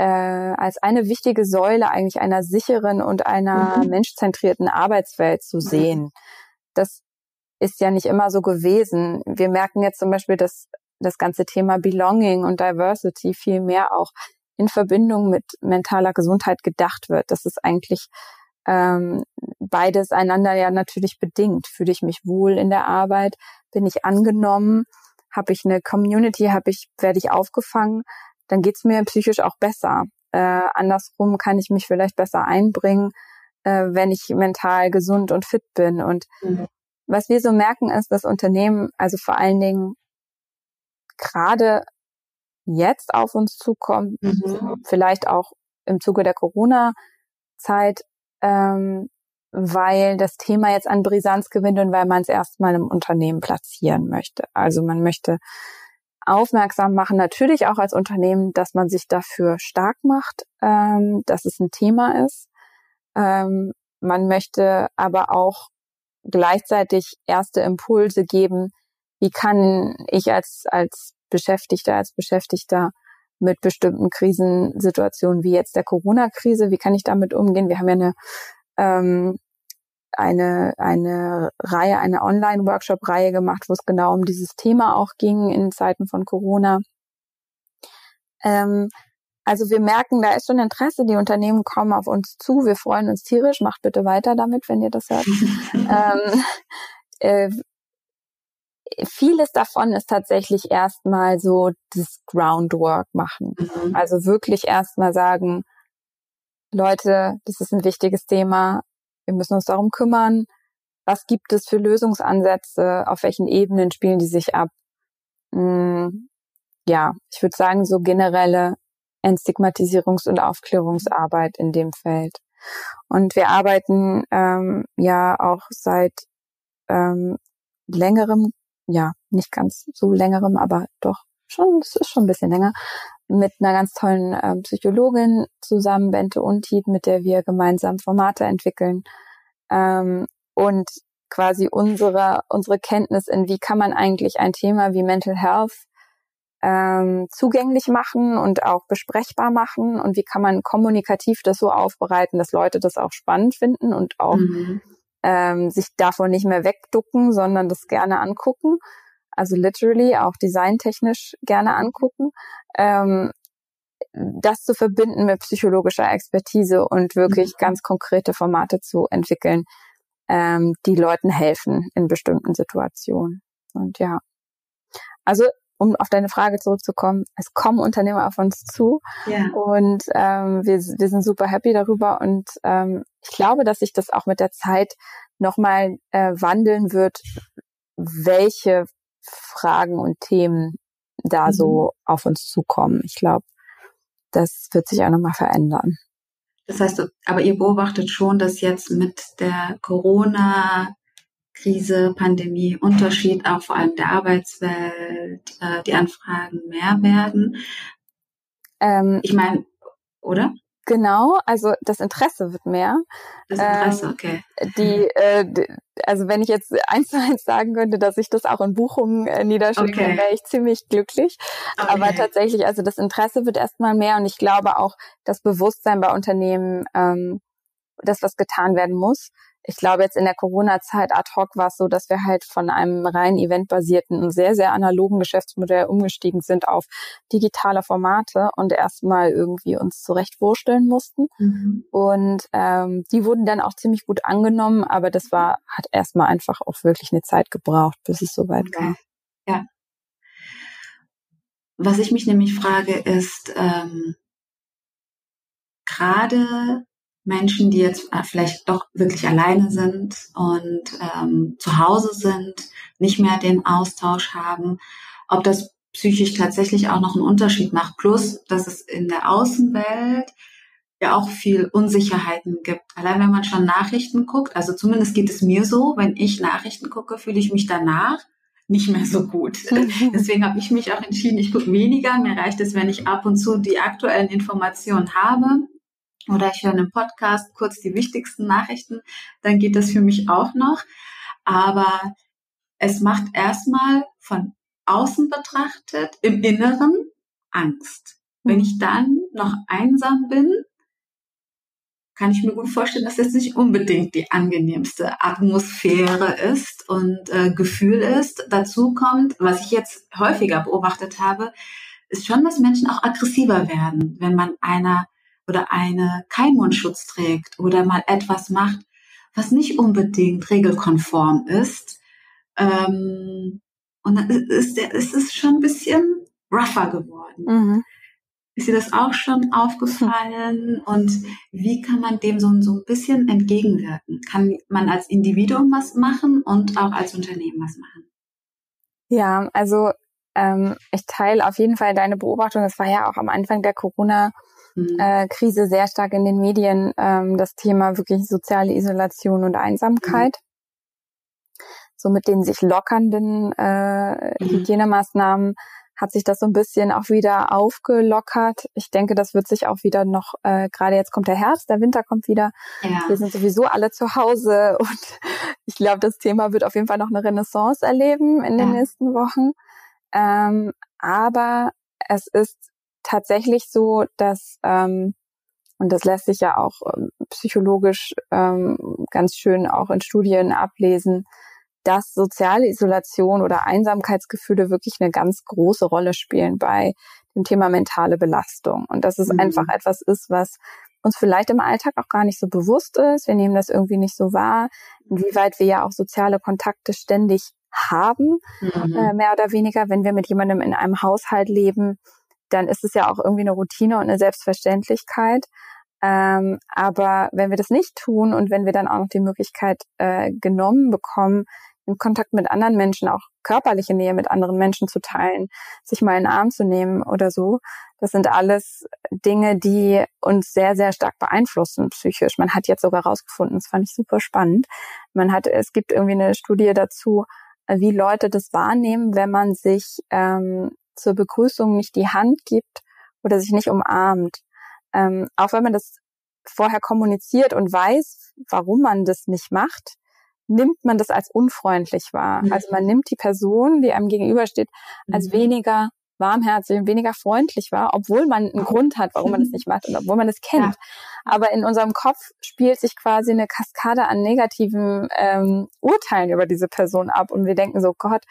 äh, als eine wichtige Säule eigentlich einer sicheren und einer mhm. menschzentrierten Arbeitswelt zu sehen. Das ist ja nicht immer so gewesen. Wir merken jetzt zum Beispiel, dass das ganze Thema Belonging und Diversity viel mehr auch in Verbindung mit mentaler Gesundheit gedacht wird. Das ist eigentlich ähm, beides einander ja natürlich bedingt. Fühle ich mich wohl in der Arbeit? Bin ich angenommen? Habe ich eine Community? Habe ich werde ich aufgefangen? Dann geht's mir psychisch auch besser. Äh, andersrum kann ich mich vielleicht besser einbringen, äh, wenn ich mental gesund und fit bin. Und mhm. was wir so merken ist, dass Unternehmen, also vor allen Dingen gerade jetzt auf uns zukommen, mhm. vielleicht auch im Zuge der Corona-Zeit, ähm, weil das Thema jetzt an Brisanz gewinnt und weil man es erstmal im Unternehmen platzieren möchte. Also man möchte aufmerksam machen, natürlich auch als Unternehmen, dass man sich dafür stark macht, ähm, dass es ein Thema ist. Ähm, man möchte aber auch gleichzeitig erste Impulse geben, wie kann ich als, als Beschäftigter, als Beschäftigter mit bestimmten Krisensituationen wie jetzt der Corona-Krise, wie kann ich damit umgehen? Wir haben ja eine ähm, eine, eine Reihe, eine Online-Workshop-Reihe gemacht, wo es genau um dieses Thema auch ging in Zeiten von Corona. Ähm, also wir merken, da ist schon Interesse, die Unternehmen kommen auf uns zu, wir freuen uns tierisch, macht bitte weiter damit, wenn ihr das hört. <laughs> ähm, äh, vieles davon ist tatsächlich erstmal so das Groundwork machen. Mhm. Also wirklich erstmal sagen, Leute, das ist ein wichtiges Thema, wir müssen uns darum kümmern, was gibt es für Lösungsansätze, auf welchen Ebenen spielen die sich ab. Hm, ja, ich würde sagen, so generelle Entstigmatisierungs- und Aufklärungsarbeit in dem Feld. Und wir arbeiten ähm, ja auch seit ähm, längerem, ja, nicht ganz so längerem, aber doch schon, es ist schon ein bisschen länger, mit einer ganz tollen äh, Psychologin zusammen, Bente Untied, mit der wir gemeinsam Formate entwickeln ähm, und quasi unsere, unsere Kenntnis in, wie kann man eigentlich ein Thema wie Mental Health ähm, zugänglich machen und auch besprechbar machen und wie kann man kommunikativ das so aufbereiten, dass Leute das auch spannend finden und auch mhm. ähm, sich davon nicht mehr wegducken, sondern das gerne angucken also literally auch designtechnisch gerne angucken. Ähm, das zu verbinden mit psychologischer Expertise und wirklich mhm. ganz konkrete Formate zu entwickeln, ähm, die Leuten helfen in bestimmten Situationen. Und ja, also um auf deine Frage zurückzukommen, es kommen Unternehmer auf uns zu ja. und ähm, wir, wir sind super happy darüber und ähm, ich glaube, dass sich das auch mit der Zeit nochmal äh, wandeln wird, welche Fragen und Themen da mhm. so auf uns zukommen. Ich glaube, das wird sich auch nochmal verändern. Das heißt, aber ihr beobachtet schon, dass jetzt mit der Corona Krise, Pandemie, Unterschied auch vor allem der Arbeitswelt, äh, die Anfragen mehr werden? Ähm, ich meine, oder? Genau, also das Interesse wird mehr. Das Interesse, ähm, okay. Die, <laughs> äh, also wenn ich jetzt eins zu eins sagen könnte, dass ich das auch in Buchungen äh, niederschreibe, okay. wäre ich ziemlich glücklich. Okay. Aber tatsächlich, also das Interesse wird erstmal mehr und ich glaube auch das Bewusstsein bei Unternehmen, ähm, dass was getan werden muss ich glaube, jetzt in der Corona-Zeit ad hoc war es so, dass wir halt von einem rein eventbasierten und sehr, sehr analogen Geschäftsmodell umgestiegen sind auf digitale Formate und erstmal irgendwie uns zurechtwursteln mussten. Mhm. Und ähm, die wurden dann auch ziemlich gut angenommen, aber das war, hat erstmal einfach auch wirklich eine Zeit gebraucht, bis es soweit okay. war. Ja. Was ich mich nämlich frage, ist, ähm, gerade Menschen, die jetzt äh, vielleicht doch wirklich alleine sind und ähm, zu Hause sind, nicht mehr den Austausch haben, ob das psychisch tatsächlich auch noch einen Unterschied macht. Plus, dass es in der Außenwelt ja auch viel Unsicherheiten gibt. Allein wenn man schon Nachrichten guckt, also zumindest geht es mir so, wenn ich Nachrichten gucke, fühle ich mich danach nicht mehr so gut. <laughs> Deswegen habe ich mich auch entschieden, ich gucke weniger. Mir reicht es, wenn ich ab und zu die aktuellen Informationen habe oder ich höre einen Podcast, kurz die wichtigsten Nachrichten, dann geht das für mich auch noch. Aber es macht erstmal von außen betrachtet im Inneren Angst. Wenn mhm. ich dann noch einsam bin, kann ich mir gut vorstellen, dass das nicht unbedingt die angenehmste Atmosphäre ist und äh, Gefühl ist. Dazu kommt, was ich jetzt häufiger beobachtet habe, ist schon, dass Menschen auch aggressiver werden, wenn man einer oder eine kein Mundschutz trägt oder mal etwas macht, was nicht unbedingt regelkonform ist. Ähm, und dann ist, ist es schon ein bisschen rougher geworden. Mhm. Ist dir das auch schon aufgefallen? Und wie kann man dem so, so ein bisschen entgegenwirken? Kann man als Individuum was machen und auch als Unternehmen was machen? Ja, also ähm, ich teile auf jeden Fall deine Beobachtung. Es war ja auch am Anfang der Corona-. Äh, Krise sehr stark in den Medien ähm, das Thema wirklich soziale Isolation und Einsamkeit. Mhm. So mit den sich lockernden äh, mhm. Hygienemaßnahmen hat sich das so ein bisschen auch wieder aufgelockert. Ich denke, das wird sich auch wieder noch, äh, gerade jetzt kommt der Herbst, der Winter kommt wieder. Ja. Wir sind sowieso alle zu Hause <laughs> und ich glaube, das Thema wird auf jeden Fall noch eine Renaissance erleben in den ja. nächsten Wochen. Ähm, aber es ist tatsächlich so, dass, ähm, und das lässt sich ja auch ähm, psychologisch ähm, ganz schön auch in Studien ablesen, dass soziale Isolation oder Einsamkeitsgefühle wirklich eine ganz große Rolle spielen bei dem Thema mentale Belastung. Und dass es mhm. einfach etwas ist, was uns vielleicht im Alltag auch gar nicht so bewusst ist. Wir nehmen das irgendwie nicht so wahr, inwieweit wir ja auch soziale Kontakte ständig haben, mhm. äh, mehr oder weniger, wenn wir mit jemandem in einem Haushalt leben, dann ist es ja auch irgendwie eine Routine und eine Selbstverständlichkeit. Ähm, aber wenn wir das nicht tun und wenn wir dann auch noch die Möglichkeit äh, genommen bekommen, in Kontakt mit anderen Menschen, auch körperliche Nähe mit anderen Menschen zu teilen, sich mal in den Arm zu nehmen oder so, das sind alles Dinge, die uns sehr, sehr stark beeinflussen psychisch. Man hat jetzt sogar rausgefunden, das fand ich super spannend. Man hat, es gibt irgendwie eine Studie dazu, wie Leute das wahrnehmen, wenn man sich ähm, zur Begrüßung nicht die Hand gibt oder sich nicht umarmt. Ähm, auch wenn man das vorher kommuniziert und weiß, warum man das nicht macht, nimmt man das als unfreundlich wahr. Mhm. Also man nimmt die Person, die einem gegenübersteht, als mhm. weniger warmherzig und weniger freundlich war, obwohl man einen Grund hat, warum man das <laughs> nicht macht und obwohl man das kennt. Ja. Aber in unserem Kopf spielt sich quasi eine Kaskade an negativen ähm, Urteilen über diese Person ab und wir denken so, Gott,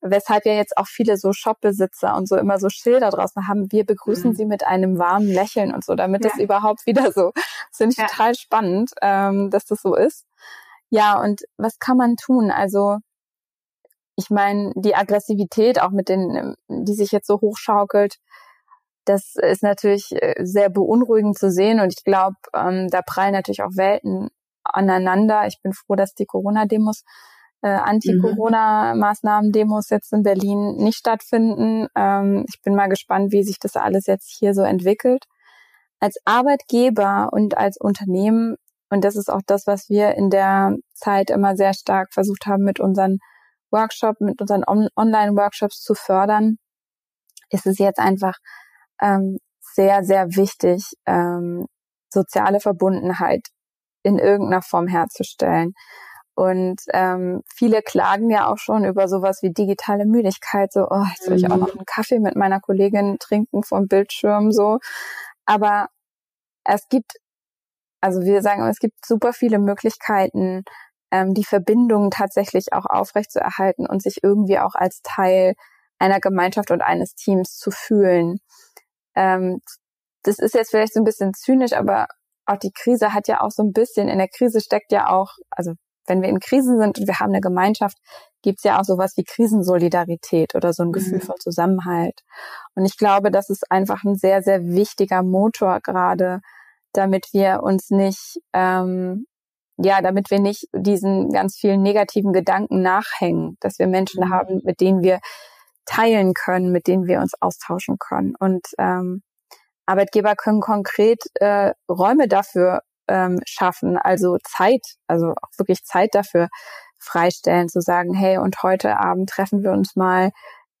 weshalb ja jetzt auch viele so Shopbesitzer und so immer so Schilder draußen haben, wir begrüßen mhm. sie mit einem warmen Lächeln und so, damit ja. das überhaupt wieder so, das <laughs> finde ich ja. total spannend, ähm, dass das so ist. Ja, und was kann man tun? Also ich meine, die Aggressivität auch mit den, die sich jetzt so hochschaukelt, das ist natürlich äh, sehr beunruhigend zu sehen und ich glaube, ähm, da prallen natürlich auch Welten aneinander. Ich bin froh, dass die Corona-Demos, äh, Anti-Corona-Maßnahmen-Demos jetzt in Berlin nicht stattfinden. Ähm, ich bin mal gespannt, wie sich das alles jetzt hier so entwickelt. Als Arbeitgeber und als Unternehmen und das ist auch das, was wir in der Zeit immer sehr stark versucht haben, mit unseren Workshops, mit unseren On Online-Workshops zu fördern, ist es jetzt einfach ähm, sehr, sehr wichtig, ähm, soziale Verbundenheit in irgendeiner Form herzustellen. Und ähm, viele klagen ja auch schon über sowas wie digitale Müdigkeit, so, oh, jetzt will ich auch noch mhm. einen Kaffee mit meiner Kollegin trinken vom Bildschirm, so. Aber es gibt, also wir sagen, es gibt super viele Möglichkeiten, ähm, die Verbindung tatsächlich auch aufrechtzuerhalten und sich irgendwie auch als Teil einer Gemeinschaft und eines Teams zu fühlen. Ähm, das ist jetzt vielleicht so ein bisschen zynisch, aber auch die Krise hat ja auch so ein bisschen, in der Krise steckt ja auch, also wenn wir in Krisen sind und wir haben eine Gemeinschaft, gibt es ja auch sowas wie Krisensolidarität oder so ein Gefühl mhm. von Zusammenhalt. Und ich glaube, das ist einfach ein sehr, sehr wichtiger Motor gerade, damit wir uns nicht, ähm, ja, damit wir nicht diesen ganz vielen negativen Gedanken nachhängen, dass wir Menschen mhm. haben, mit denen wir teilen können, mit denen wir uns austauschen können. Und ähm, Arbeitgeber können konkret äh, Räume dafür ähm, schaffen, also Zeit, also auch wirklich Zeit dafür freistellen, zu sagen, hey, und heute Abend treffen wir uns mal,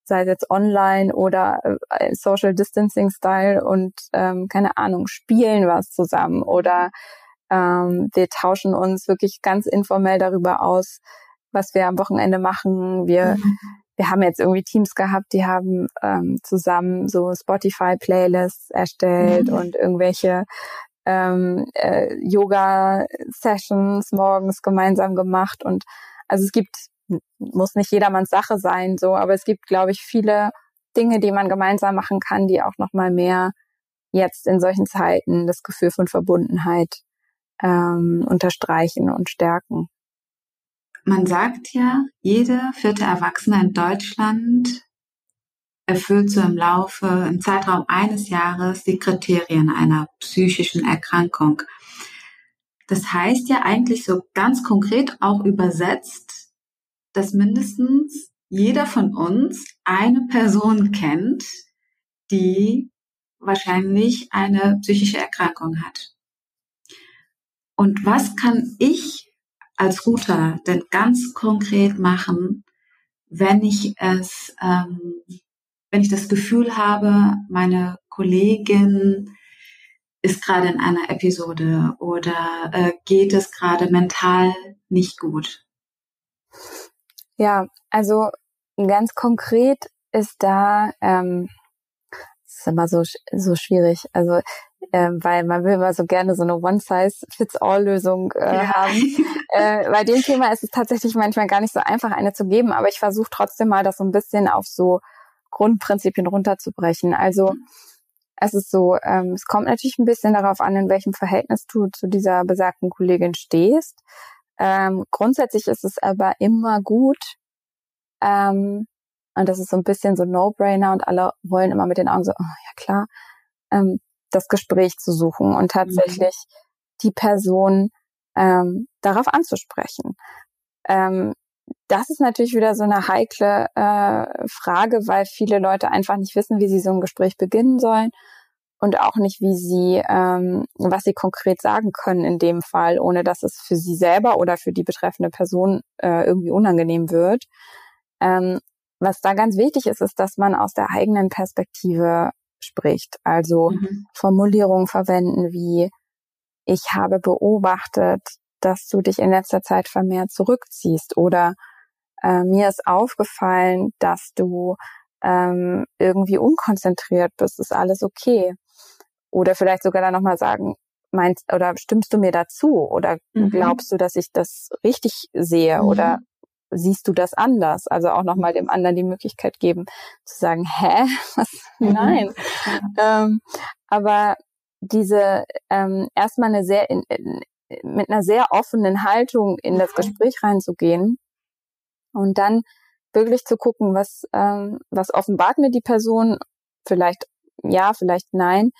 sei es jetzt online oder äh, Social Distancing Style und ähm, keine Ahnung, spielen was zusammen oder ähm, wir tauschen uns wirklich ganz informell darüber aus, was wir am Wochenende machen. Wir mhm. wir haben jetzt irgendwie Teams gehabt, die haben ähm, zusammen so Spotify-Playlists erstellt mhm. und irgendwelche ähm, äh, Yoga-Sessions morgens gemeinsam gemacht. Und also es gibt, muss nicht jedermanns Sache sein, so, aber es gibt, glaube ich, viele Dinge, die man gemeinsam machen kann, die auch nochmal mehr jetzt in solchen Zeiten das Gefühl von Verbundenheit ähm, unterstreichen und stärken. Man sagt ja, jeder vierte Erwachsene in Deutschland erfüllt so im Laufe, im Zeitraum eines Jahres die Kriterien einer psychischen Erkrankung. Das heißt ja eigentlich so ganz konkret auch übersetzt, dass mindestens jeder von uns eine Person kennt, die wahrscheinlich eine psychische Erkrankung hat. Und was kann ich als Router denn ganz konkret machen, wenn ich es ähm, wenn ich das Gefühl habe, meine Kollegin ist gerade in einer Episode oder äh, geht es gerade mental nicht gut? Ja, also ganz konkret ist da, ähm, ist immer so so schwierig, also ähm, weil man will immer so gerne so eine One-Size-Fits-All-Lösung äh, ja. haben. <laughs> äh, bei dem Thema ist es tatsächlich manchmal gar nicht so einfach, eine zu geben, aber ich versuche trotzdem mal, das so ein bisschen auf so Grundprinzipien runterzubrechen. Also mhm. es ist so, ähm, es kommt natürlich ein bisschen darauf an, in welchem Verhältnis du zu dieser besagten Kollegin stehst. Ähm, grundsätzlich ist es aber immer gut, ähm, und das ist so ein bisschen so No-Brainer und alle wollen immer mit den Augen so, oh, ja klar, ähm, das Gespräch zu suchen und tatsächlich mhm. die Person ähm, darauf anzusprechen. Ähm, das ist natürlich wieder so eine heikle äh, Frage, weil viele Leute einfach nicht wissen, wie sie so ein Gespräch beginnen sollen und auch nicht, wie sie, ähm, was sie konkret sagen können in dem Fall, ohne dass es für sie selber oder für die betreffende Person äh, irgendwie unangenehm wird. Ähm, was da ganz wichtig ist, ist, dass man aus der eigenen Perspektive spricht. Also mhm. Formulierungen verwenden wie ich habe beobachtet, dass du dich in letzter Zeit vermehrt zurückziehst oder äh, mir ist aufgefallen, dass du ähm, irgendwie unkonzentriert bist, ist alles okay. Oder vielleicht sogar dann nochmal sagen, meinst oder stimmst du mir dazu oder mhm. glaubst du, dass ich das richtig sehe mhm. oder siehst du das anders? Also auch nochmal dem anderen die Möglichkeit geben zu sagen, hä? <laughs> Was? Mhm. Nein. Ähm, aber diese ähm, erstmal eine sehr in, in, mit einer sehr offenen Haltung in das Gespräch reinzugehen und dann wirklich zu gucken, was, ähm, was offenbart mir die Person, vielleicht ja, vielleicht nein.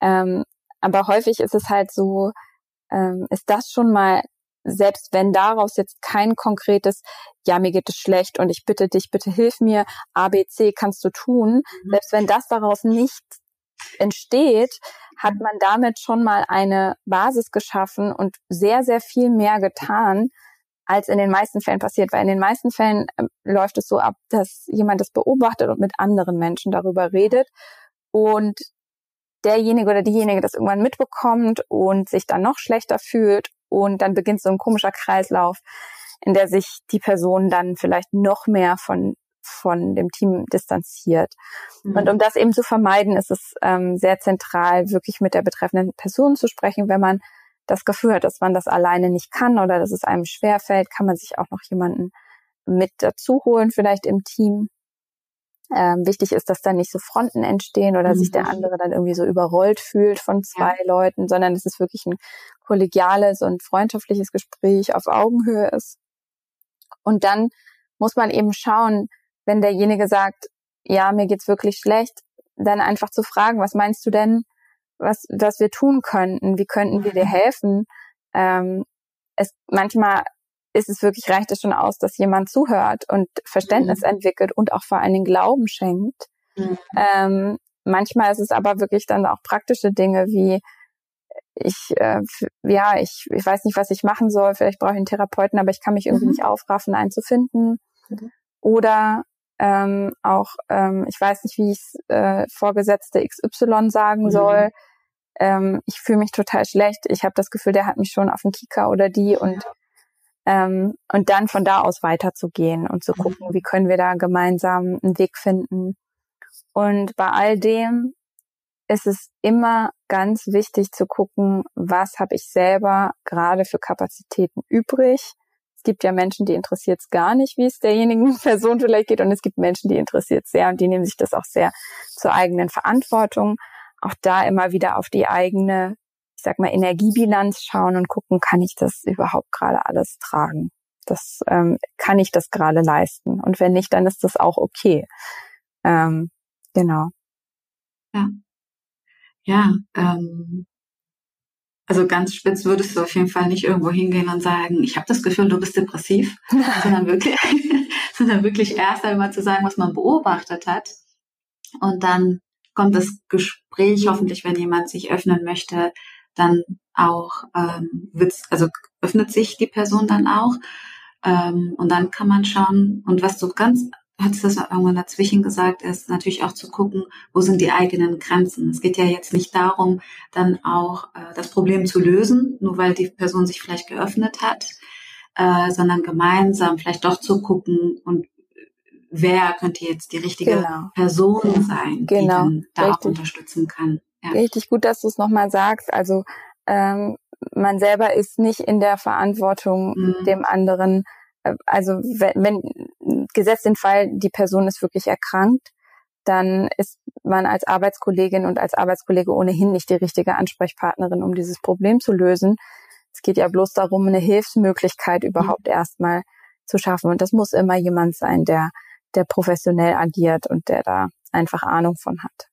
Ähm, aber häufig ist es halt so, ähm, ist das schon mal, selbst wenn daraus jetzt kein konkretes, ja, mir geht es schlecht und ich bitte dich, bitte hilf mir, A, B, C kannst du tun, mhm. selbst wenn das daraus nicht entsteht, hat man damit schon mal eine Basis geschaffen und sehr, sehr viel mehr getan, als in den meisten Fällen passiert. Weil in den meisten Fällen äh, läuft es so ab, dass jemand das beobachtet und mit anderen Menschen darüber redet und derjenige oder diejenige das irgendwann mitbekommt und sich dann noch schlechter fühlt und dann beginnt so ein komischer Kreislauf, in der sich die Person dann vielleicht noch mehr von von dem Team distanziert. Mhm. Und um das eben zu vermeiden, ist es ähm, sehr zentral, wirklich mit der betreffenden Person zu sprechen. Wenn man das Gefühl hat, dass man das alleine nicht kann oder dass es einem schwerfällt, kann man sich auch noch jemanden mit dazu holen, vielleicht im Team. Ähm, wichtig ist, dass da nicht so Fronten entstehen oder mhm. sich der andere dann irgendwie so überrollt fühlt von zwei ja. Leuten, sondern es ist wirklich ein kollegiales und freundschaftliches Gespräch auf Augenhöhe ist. Und dann muss man eben schauen, wenn derjenige sagt, ja, mir geht's wirklich schlecht, dann einfach zu fragen, was meinst du denn, was, was wir tun könnten? Wie könnten wir dir mhm. helfen? Ähm, es, manchmal ist es wirklich, reicht es schon aus, dass jemand zuhört und Verständnis mhm. entwickelt und auch vor allen Dingen Glauben schenkt. Mhm. Ähm, manchmal ist es aber wirklich dann auch praktische Dinge wie, ich, äh, ja, ich, ich weiß nicht, was ich machen soll, vielleicht brauche ich einen Therapeuten, aber ich kann mich irgendwie mhm. nicht aufraffen, einen zu finden. Mhm. Oder ähm, auch, ähm, ich weiß nicht, wie ich äh, Vorgesetzte XY sagen mhm. soll. Ähm, ich fühle mich total schlecht. Ich habe das Gefühl, der hat mich schon auf den Kika oder die und ähm, und dann von da aus weiterzugehen und zu mhm. gucken, wie können wir da gemeinsam einen Weg finden. Und bei all dem ist es immer ganz wichtig zu gucken, was habe ich selber gerade für Kapazitäten übrig gibt ja Menschen, die interessiert es gar nicht, wie es derjenigen <laughs> Person vielleicht geht. Und es gibt Menschen, die interessiert sehr und die nehmen sich das auch sehr zur eigenen Verantwortung. Auch da immer wieder auf die eigene, sag mal, Energiebilanz schauen und gucken, kann ich das überhaupt gerade alles tragen? Das ähm, kann ich das gerade leisten. Und wenn nicht, dann ist das auch okay. Ähm, genau. Ja. Ja, ähm, also ganz spitz würdest du auf jeden Fall nicht irgendwo hingehen und sagen, ich habe das Gefühl, du bist depressiv, <laughs> sondern wirklich, <laughs> sondern wirklich erst einmal zu sagen, was man beobachtet hat. Und dann kommt das Gespräch, hoffentlich, wenn jemand sich öffnen möchte, dann auch, ähm, also öffnet sich die Person dann auch. Ähm, und dann kann man schauen, und was du ganz hat das irgendwann dazwischen gesagt, ist natürlich auch zu gucken, wo sind die eigenen Grenzen. Es geht ja jetzt nicht darum, dann auch äh, das Problem zu lösen, nur weil die Person sich vielleicht geöffnet hat, äh, sondern gemeinsam vielleicht doch zu gucken und wer könnte jetzt die richtige genau. Person sein, genau. die dann da Richtig. auch unterstützen kann. Ja. Richtig gut, dass du es nochmal sagst. Also ähm, man selber ist nicht in der Verantwortung, mhm. dem anderen also wenn, wenn gesetzt den Fall, die Person ist wirklich erkrankt, dann ist man als Arbeitskollegin und als Arbeitskollege ohnehin nicht die richtige Ansprechpartnerin, um dieses Problem zu lösen. Es geht ja bloß darum, eine Hilfsmöglichkeit mhm. überhaupt mhm. erstmal zu schaffen. Und das muss immer jemand sein, der, der professionell agiert und der da einfach Ahnung von hat.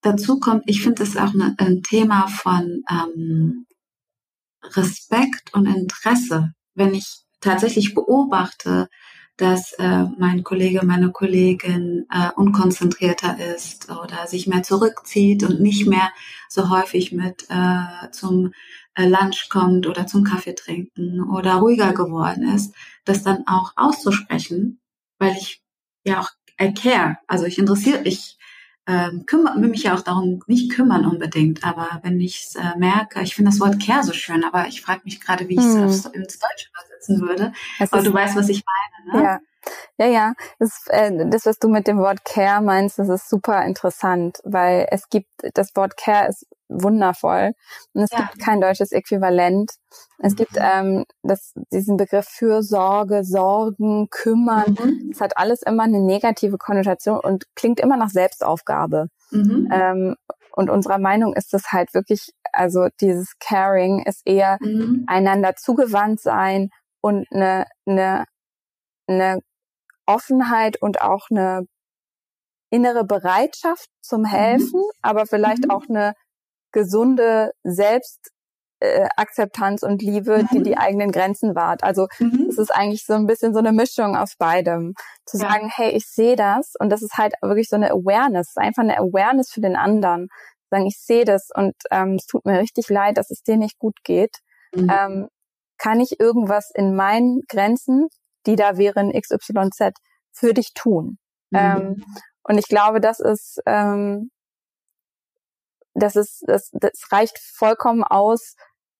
Dazu kommt, ich finde es auch eine, ein Thema von ähm, Respekt und Interesse. Wenn ich tatsächlich beobachte, dass äh, mein Kollege, meine Kollegin äh, unkonzentrierter ist oder sich mehr zurückzieht und nicht mehr so häufig mit äh, zum äh, Lunch kommt oder zum Kaffee trinken oder ruhiger geworden ist, das dann auch auszusprechen, weil ich ja auch I care, also ich interessiere, ich ähm, kümmere, will mich ja auch darum nicht kümmern unbedingt, aber wenn ich es äh, merke, ich finde das Wort Care so schön, aber ich frage mich gerade, wie ich es hm. ins Deutsche übersetzen würde. Das aber du weißt, was ich meine, ne? Ja. Ja, ja, das, äh, das, was du mit dem Wort Care meinst, das ist super interessant, weil es gibt, das Wort Care ist wundervoll und es ja. gibt kein deutsches Äquivalent. Es gibt mhm. ähm, das, diesen Begriff Fürsorge, Sorgen, Kümmern. Mhm. Es hat alles immer eine negative Konnotation und klingt immer nach Selbstaufgabe. Mhm. Ähm, und unserer Meinung ist es halt wirklich, also dieses Caring ist eher mhm. einander zugewandt sein und eine, eine, eine Offenheit und auch eine innere Bereitschaft zum mhm. Helfen, mhm. aber vielleicht mhm. auch eine gesunde äh, Akzeptanz und Liebe, die die mhm. eigenen Grenzen wahrt. Also mhm. es ist eigentlich so ein bisschen so eine Mischung aus beidem. Zu ja. sagen, hey, ich sehe das und das ist halt wirklich so eine Awareness, einfach eine Awareness für den anderen. Sagen, ich sehe das und ähm, es tut mir richtig leid, dass es dir nicht gut geht. Mhm. Ähm, kann ich irgendwas in meinen Grenzen, die da wären XYZ, für dich tun? Mhm. Ähm, und ich glaube, das ist ähm, das ist, das, das reicht vollkommen aus,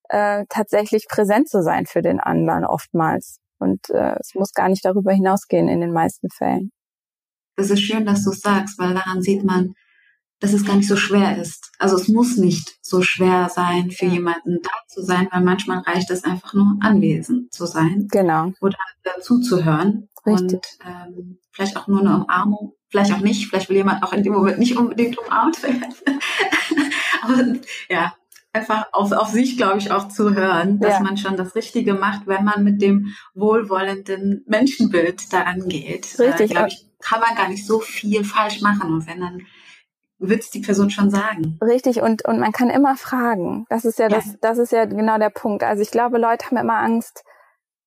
äh, tatsächlich präsent zu sein für den anderen oftmals. Und äh, es muss gar nicht darüber hinausgehen in den meisten Fällen. Das ist schön, dass du es sagst, weil daran sieht man, dass es gar nicht so schwer ist. Also es muss nicht so schwer sein, für jemanden da zu sein, weil manchmal reicht es einfach nur anwesend zu sein. Genau. Oder zuzuhören. Richtig. Und ähm, vielleicht auch nur eine Umarmung, vielleicht auch nicht, vielleicht will jemand auch in dem Moment nicht unbedingt umarmt werden. <laughs> Aber ja, einfach auf, auf sich, glaube ich, auch zu hören, dass ja. man schon das Richtige macht, wenn man mit dem wohlwollenden Menschenbild daran geht. Richtig. Äh, glaube ich, kann man gar nicht so viel falsch machen. Und wenn dann wird es die Person schon sagen. Richtig, und, und man kann immer fragen. Das ist ja, ja, das, das ist ja genau der Punkt. Also ich glaube, Leute haben immer Angst,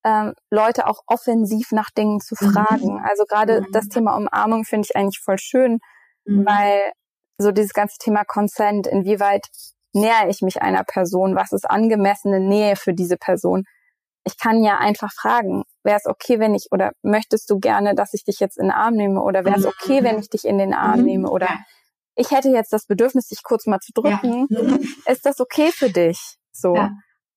ähm, Leute auch offensiv nach Dingen zu mhm. fragen. Mhm. Also gerade mhm. das Thema Umarmung finde ich eigentlich voll schön, mhm. weil so dieses ganze Thema Consent, inwieweit nähere ich mich einer Person, was ist angemessene Nähe für diese Person. Ich kann ja einfach fragen, wäre es okay, wenn ich, oder möchtest du gerne, dass ich dich jetzt in den Arm nehme, oder wäre es mhm. okay, wenn ich dich in den Arm mhm. nehme, oder ja. Ich hätte jetzt das Bedürfnis, dich kurz mal zu drücken. Ja. Mhm. Ist das okay für dich? So. Ja.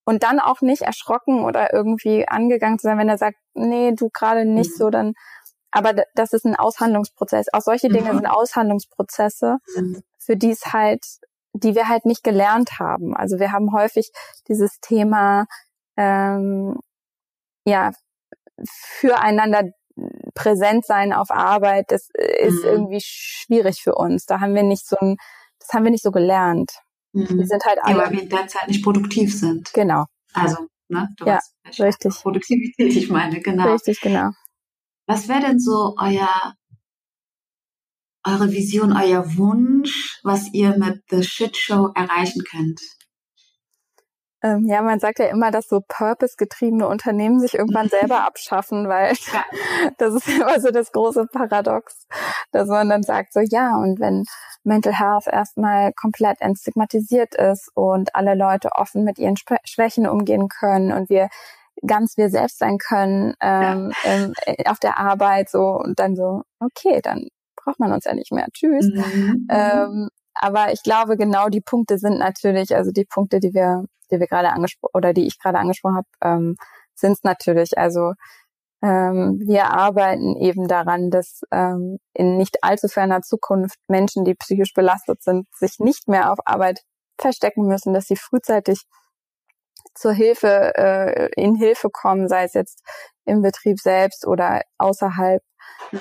Und dann auch nicht erschrocken oder irgendwie angegangen zu sein, wenn er sagt, nee, du gerade nicht mhm. so, dann, aber das ist ein Aushandlungsprozess. Auch solche Dinge mhm. sind Aushandlungsprozesse, für die es halt die wir halt nicht gelernt haben. Also wir haben häufig dieses Thema, ähm, ja, füreinander präsent sein auf Arbeit, das ist mhm. irgendwie schwierig für uns. Da haben wir nicht so ein, das haben wir nicht so gelernt. Mhm. Wir sind halt alle. Ja, weil wir in der Zeit nicht produktiv sind. Genau. Also, ne, du ja, weißt, richtig. Produktivität, ich meine, genau. Richtig, genau. Was wäre denn so euer eure Vision, euer Wunsch, was ihr mit The Shit Show erreichen könnt? Ähm, ja, man sagt ja immer, dass so purpose-getriebene Unternehmen sich irgendwann <laughs> selber abschaffen, weil ja. <laughs> das ist immer so das große Paradox, dass man dann sagt so, ja, und wenn Mental Health erstmal komplett entstigmatisiert ist und alle Leute offen mit ihren Schwächen umgehen können und wir ganz wir selbst sein können ähm, ja. ähm, auf der Arbeit so und dann so, okay, dann braucht man uns ja nicht mehr. Tschüss. Mhm. Ähm, aber ich glaube, genau die Punkte sind natürlich, also die Punkte, die wir, die wir gerade angesprochen oder die ich gerade angesprochen habe, ähm, sind es natürlich. Also ähm, wir arbeiten eben daran, dass ähm, in nicht allzu ferner Zukunft Menschen, die psychisch belastet sind, sich nicht mehr auf Arbeit verstecken müssen, dass sie frühzeitig zur Hilfe, äh, in Hilfe kommen, sei es jetzt im Betrieb selbst oder außerhalb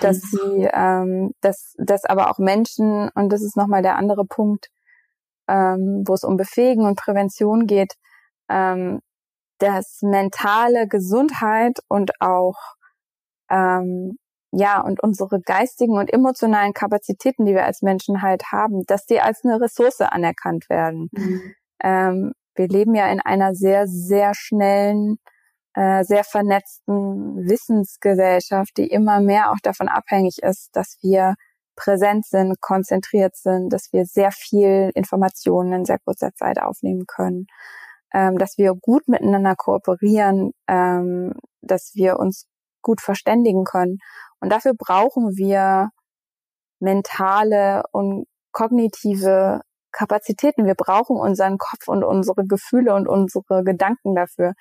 dass mhm. sie, ähm, dass, dass aber auch Menschen, und das ist nochmal der andere Punkt, ähm, wo es um Befähigen und Prävention geht, ähm, dass mentale Gesundheit und auch ähm, ja und unsere geistigen und emotionalen Kapazitäten, die wir als Menschen halt haben, dass die als eine Ressource anerkannt werden. Mhm. Ähm, wir leben ja in einer sehr sehr schnellen äh, sehr vernetzten Wissensgesellschaft, die immer mehr auch davon abhängig ist, dass wir präsent sind, konzentriert sind, dass wir sehr viel Informationen in sehr kurzer Zeit aufnehmen können, ähm, dass wir gut miteinander kooperieren, ähm, dass wir uns gut verständigen können. Und dafür brauchen wir mentale und kognitive Kapazitäten. Wir brauchen unseren Kopf und unsere Gefühle und unsere Gedanken dafür.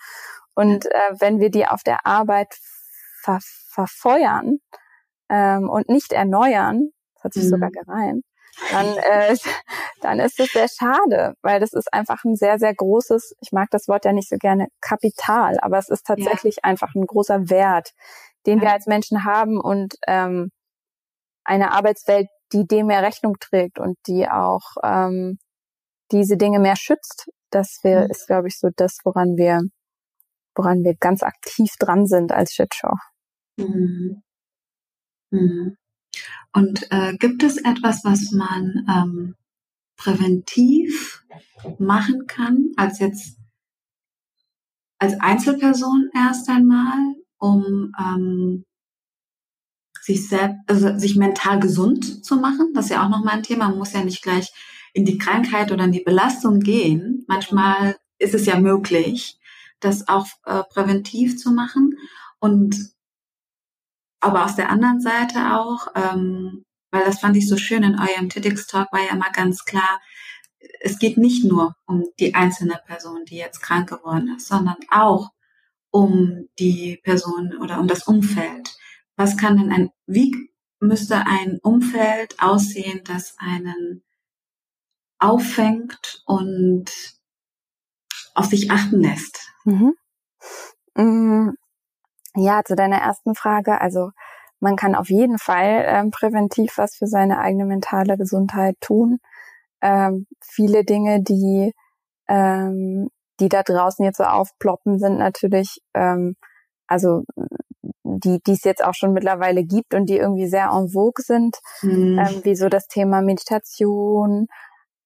Und äh, wenn wir die auf der Arbeit ver verfeuern ähm, und nicht erneuern, das hat sich mhm. sogar gereimt, dann, äh, <laughs> dann ist es sehr schade, weil das ist einfach ein sehr, sehr großes, ich mag das Wort ja nicht so gerne, Kapital, aber es ist tatsächlich ja. einfach ein großer Wert, den ja. wir als Menschen haben und ähm, eine Arbeitswelt, die dem mehr Rechnung trägt und die auch ähm, diese Dinge mehr schützt. Das wäre, mhm. ist, glaube ich, so das, woran wir woran wir ganz aktiv dran sind als Shitshow. Mhm. Mhm. Und äh, gibt es etwas, was man ähm, präventiv machen kann, als jetzt als Einzelperson erst einmal, um ähm, sich selbst, also sich mental gesund zu machen. Das ist ja auch nochmal ein Thema. Man muss ja nicht gleich in die Krankheit oder in die Belastung gehen. Manchmal ist es ja möglich, das auch äh, präventiv zu machen. Und aber aus der anderen Seite auch, ähm, weil das fand ich so schön in eurem TEDx-Talk, war ja immer ganz klar, es geht nicht nur um die einzelne Person, die jetzt krank geworden ist, sondern auch um die Person oder um das Umfeld. Was kann denn ein, wie müsste ein Umfeld aussehen, das einen auffängt und auf sich achten lässt? Mhm. Mm, ja, zu deiner ersten Frage. Also man kann auf jeden Fall ähm, präventiv was für seine eigene mentale Gesundheit tun. Ähm, viele Dinge, die ähm, die da draußen jetzt so aufploppen, sind natürlich, ähm, also die, die es jetzt auch schon mittlerweile gibt und die irgendwie sehr en vogue sind, mhm. ähm, wie so das Thema Meditation,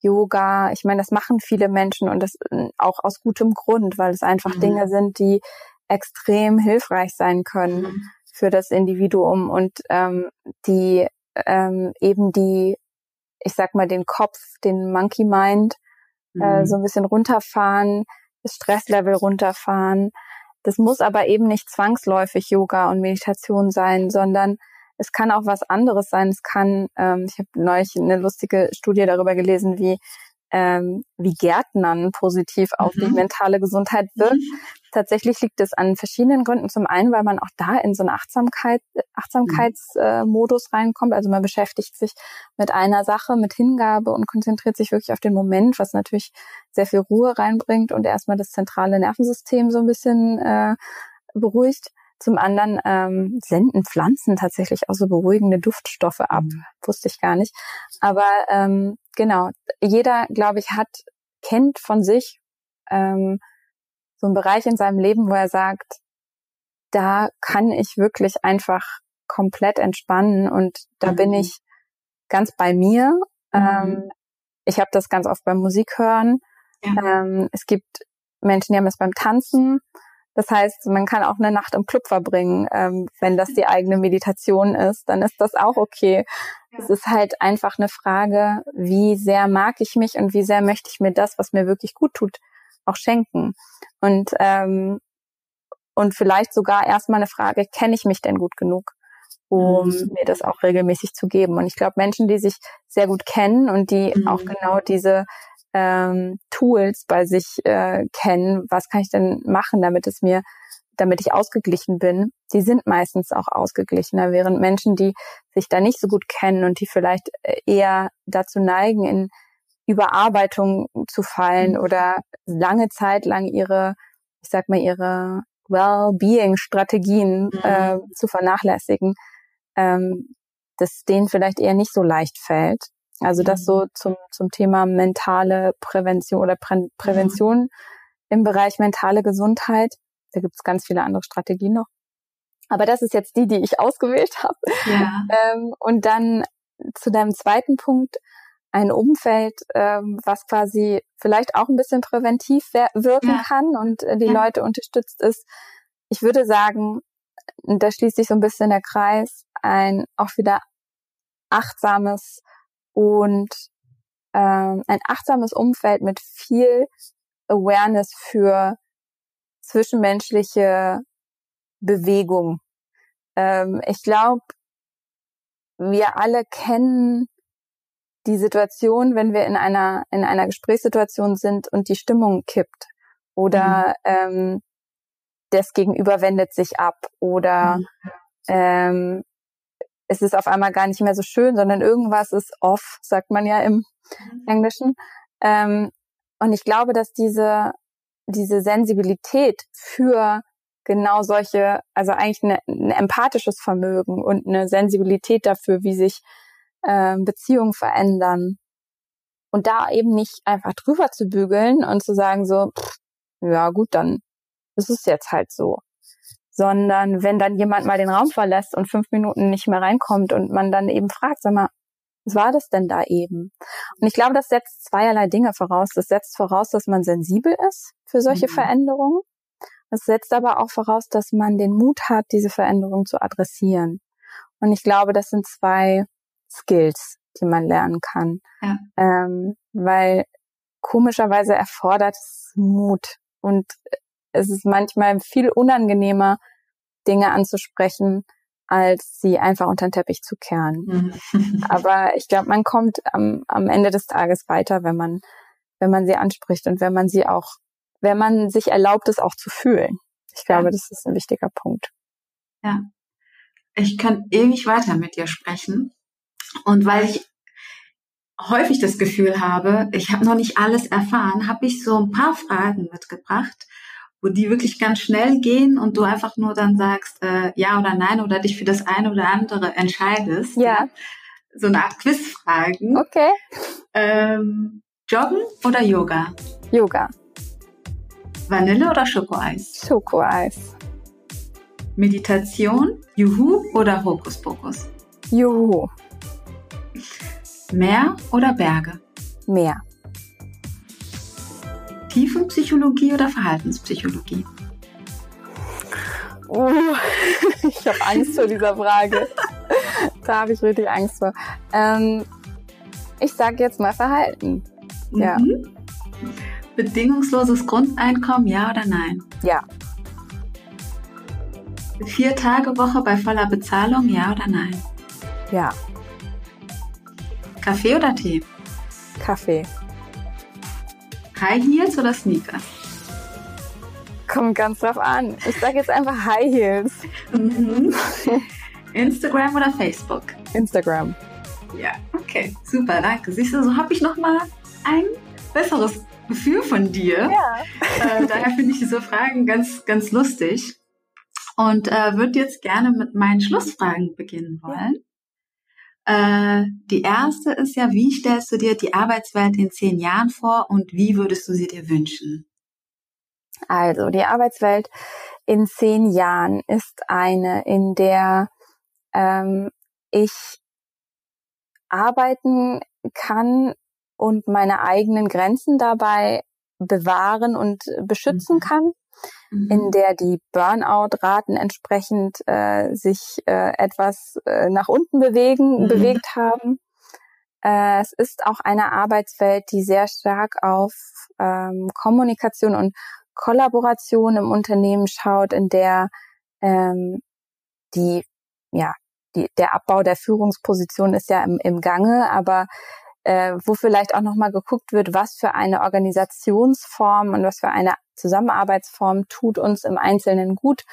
Yoga. Ich meine, das machen viele Menschen und das äh, auch aus gutem Grund, weil es einfach mhm. Dinge sind, die extrem hilfreich sein können mhm. für das Individuum und ähm, die ähm, eben die, ich sag mal, den Kopf, den Monkey Mind äh, mhm. so ein bisschen runterfahren, das Stresslevel runterfahren. Das muss aber eben nicht zwangsläufig Yoga und Meditation sein, sondern es kann auch was anderes sein. Es kann, ähm, ich habe neulich eine lustige Studie darüber gelesen, wie ähm, wie Gärtnern positiv auf mhm. die mentale Gesundheit wirkt. Mhm. Tatsächlich liegt es an verschiedenen Gründen. Zum einen, weil man auch da in so eine Achtsamkeit, Achtsamkeitsmodus äh, reinkommt. Also man beschäftigt sich mit einer Sache, mit Hingabe und konzentriert sich wirklich auf den Moment, was natürlich sehr viel Ruhe reinbringt und erstmal das zentrale Nervensystem so ein bisschen äh, beruhigt. Zum anderen ähm, senden Pflanzen tatsächlich auch so beruhigende Duftstoffe ab. Mhm. Wusste ich gar nicht. Aber ähm, genau, jeder, glaube ich, hat, kennt von sich ähm, so einen Bereich in seinem Leben, wo er sagt, da kann ich wirklich einfach komplett entspannen und da mhm. bin ich ganz bei mir. Mhm. Ähm, ich habe das ganz oft beim Musik hören. Ja. Ähm, es gibt Menschen, die haben es beim Tanzen. Das heißt, man kann auch eine Nacht im Club verbringen, ähm, wenn das die eigene Meditation ist, dann ist das auch okay. Es ist halt einfach eine Frage, wie sehr mag ich mich und wie sehr möchte ich mir das, was mir wirklich gut tut, auch schenken. Und ähm, und vielleicht sogar erstmal eine Frage, kenne ich mich denn gut genug, um mhm. mir das auch regelmäßig zu geben? Und ich glaube, Menschen, die sich sehr gut kennen und die mhm. auch genau diese ähm, Tools bei sich äh, kennen, was kann ich denn machen, damit es mir, damit ich ausgeglichen bin, die sind meistens auch ausgeglichener, während Menschen, die sich da nicht so gut kennen und die vielleicht äh, eher dazu neigen, in Überarbeitung zu fallen mhm. oder lange Zeit lang ihre, ich sag mal, ihre Well-Being-Strategien mhm. äh, zu vernachlässigen, ähm, das denen vielleicht eher nicht so leicht fällt. Also das so mhm. zum, zum Thema mentale Prävention oder Prä Prävention mhm. im Bereich mentale Gesundheit. Da gibt es ganz viele andere Strategien noch. Aber das ist jetzt die, die ich ausgewählt habe. Ja. Ähm, und dann zu deinem zweiten Punkt, ein Umfeld, ähm, was quasi vielleicht auch ein bisschen präventiv wirken ja. kann und äh, die ja. Leute unterstützt ist. Ich würde sagen, da schließt sich so ein bisschen der Kreis, ein auch wieder achtsames und ähm, ein achtsames Umfeld mit viel Awareness für zwischenmenschliche Bewegung. Ähm, ich glaube, wir alle kennen die Situation, wenn wir in einer in einer Gesprächssituation sind und die Stimmung kippt oder mhm. ähm, das Gegenüber wendet sich ab oder mhm. ähm, es ist auf einmal gar nicht mehr so schön, sondern irgendwas ist off, sagt man ja im mhm. Englischen. Ähm, und ich glaube, dass diese, diese Sensibilität für genau solche, also eigentlich eine, ein empathisches Vermögen und eine Sensibilität dafür, wie sich äh, Beziehungen verändern. Und da eben nicht einfach drüber zu bügeln und zu sagen so, pff, ja gut, dann ist es jetzt halt so sondern wenn dann jemand mal den Raum verlässt und fünf Minuten nicht mehr reinkommt und man dann eben fragt, sag mal, was war das denn da eben? Und ich glaube, das setzt zweierlei Dinge voraus. Das setzt voraus, dass man sensibel ist für solche mhm. Veränderungen Es setzt aber auch voraus, dass man den Mut hat, diese Veränderung zu adressieren. Und ich glaube, das sind zwei Skills, die man lernen kann. Ja. Ähm, weil komischerweise erfordert es Mut. Und es ist manchmal viel unangenehmer, Dinge anzusprechen, als sie einfach unter den Teppich zu kehren. Mhm. <laughs> Aber ich glaube, man kommt am, am Ende des Tages weiter, wenn man, wenn man sie anspricht und wenn man sie auch, wenn man sich erlaubt, es auch zu fühlen. Ich glaube, ja. das ist ein wichtiger Punkt. Ja. Ich kann ewig weiter mit dir sprechen. Und weil ich häufig das Gefühl habe, ich habe noch nicht alles erfahren, habe ich so ein paar Fragen mitgebracht, wo die wirklich ganz schnell gehen und du einfach nur dann sagst äh, ja oder nein oder dich für das eine oder andere entscheidest. Ja. So eine Art Quizfragen. Okay. Ähm, Joggen oder Yoga? Yoga. Vanille oder Schokoeis? Schokoeis. Meditation, Juhu oder Hokuspokus? Juhu. Meer oder Berge? Meer. Tiefenpsychologie oder Verhaltenspsychologie? Uh, <laughs> ich habe Angst vor dieser Frage. da habe ich richtig Angst vor. Ähm, ich sage jetzt mal Verhalten. Mhm. Ja. Bedingungsloses Grundeinkommen, ja oder nein? Ja. Vier Tage Woche bei voller Bezahlung, ja oder nein? Ja. Kaffee oder Tee? Kaffee. High Heels oder Sneakers? Kommt ganz drauf an. Ich sage jetzt einfach High Heels. Mhm. Instagram oder Facebook? Instagram. Ja, okay, super, danke. Siehst du, so habe ich noch mal ein besseres Gefühl von dir. Ja. Äh, daher finde ich diese Fragen ganz, ganz lustig und äh, würde jetzt gerne mit meinen Schlussfragen beginnen wollen. Äh, die erste ist ja, wie stellst du dir die Arbeitswelt in zehn Jahren vor und wie würdest du sie dir wünschen? Also, die Arbeitswelt in zehn Jahren ist eine, in der ähm, ich arbeiten kann und meine eigenen Grenzen dabei bewahren und beschützen mhm. kann mhm. in der die Burnout-Raten entsprechend äh, sich äh, etwas äh, nach unten bewegen, mhm. bewegt haben. Äh, es ist auch eine Arbeitswelt, die sehr stark auf ähm, Kommunikation und Kollaboration im Unternehmen schaut, in der ähm, die, ja, die, der Abbau der Führungsposition ist ja im, im Gange, aber äh, wo vielleicht auch nochmal geguckt wird, was für eine Organisationsform und was für eine Zusammenarbeitsform tut uns im Einzelnen gut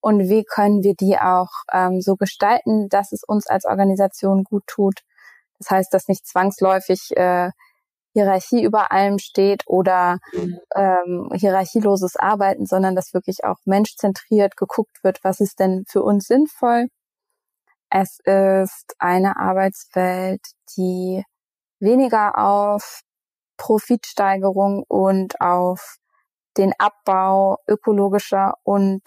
und wie können wir die auch ähm, so gestalten, dass es uns als Organisation gut tut. Das heißt, dass nicht zwangsläufig äh, Hierarchie über allem steht oder ähm, hierarchieloses Arbeiten, sondern dass wirklich auch menschzentriert geguckt wird, was ist denn für uns sinnvoll. Es ist eine Arbeitswelt, die weniger auf Profitsteigerung und auf den Abbau ökologischer und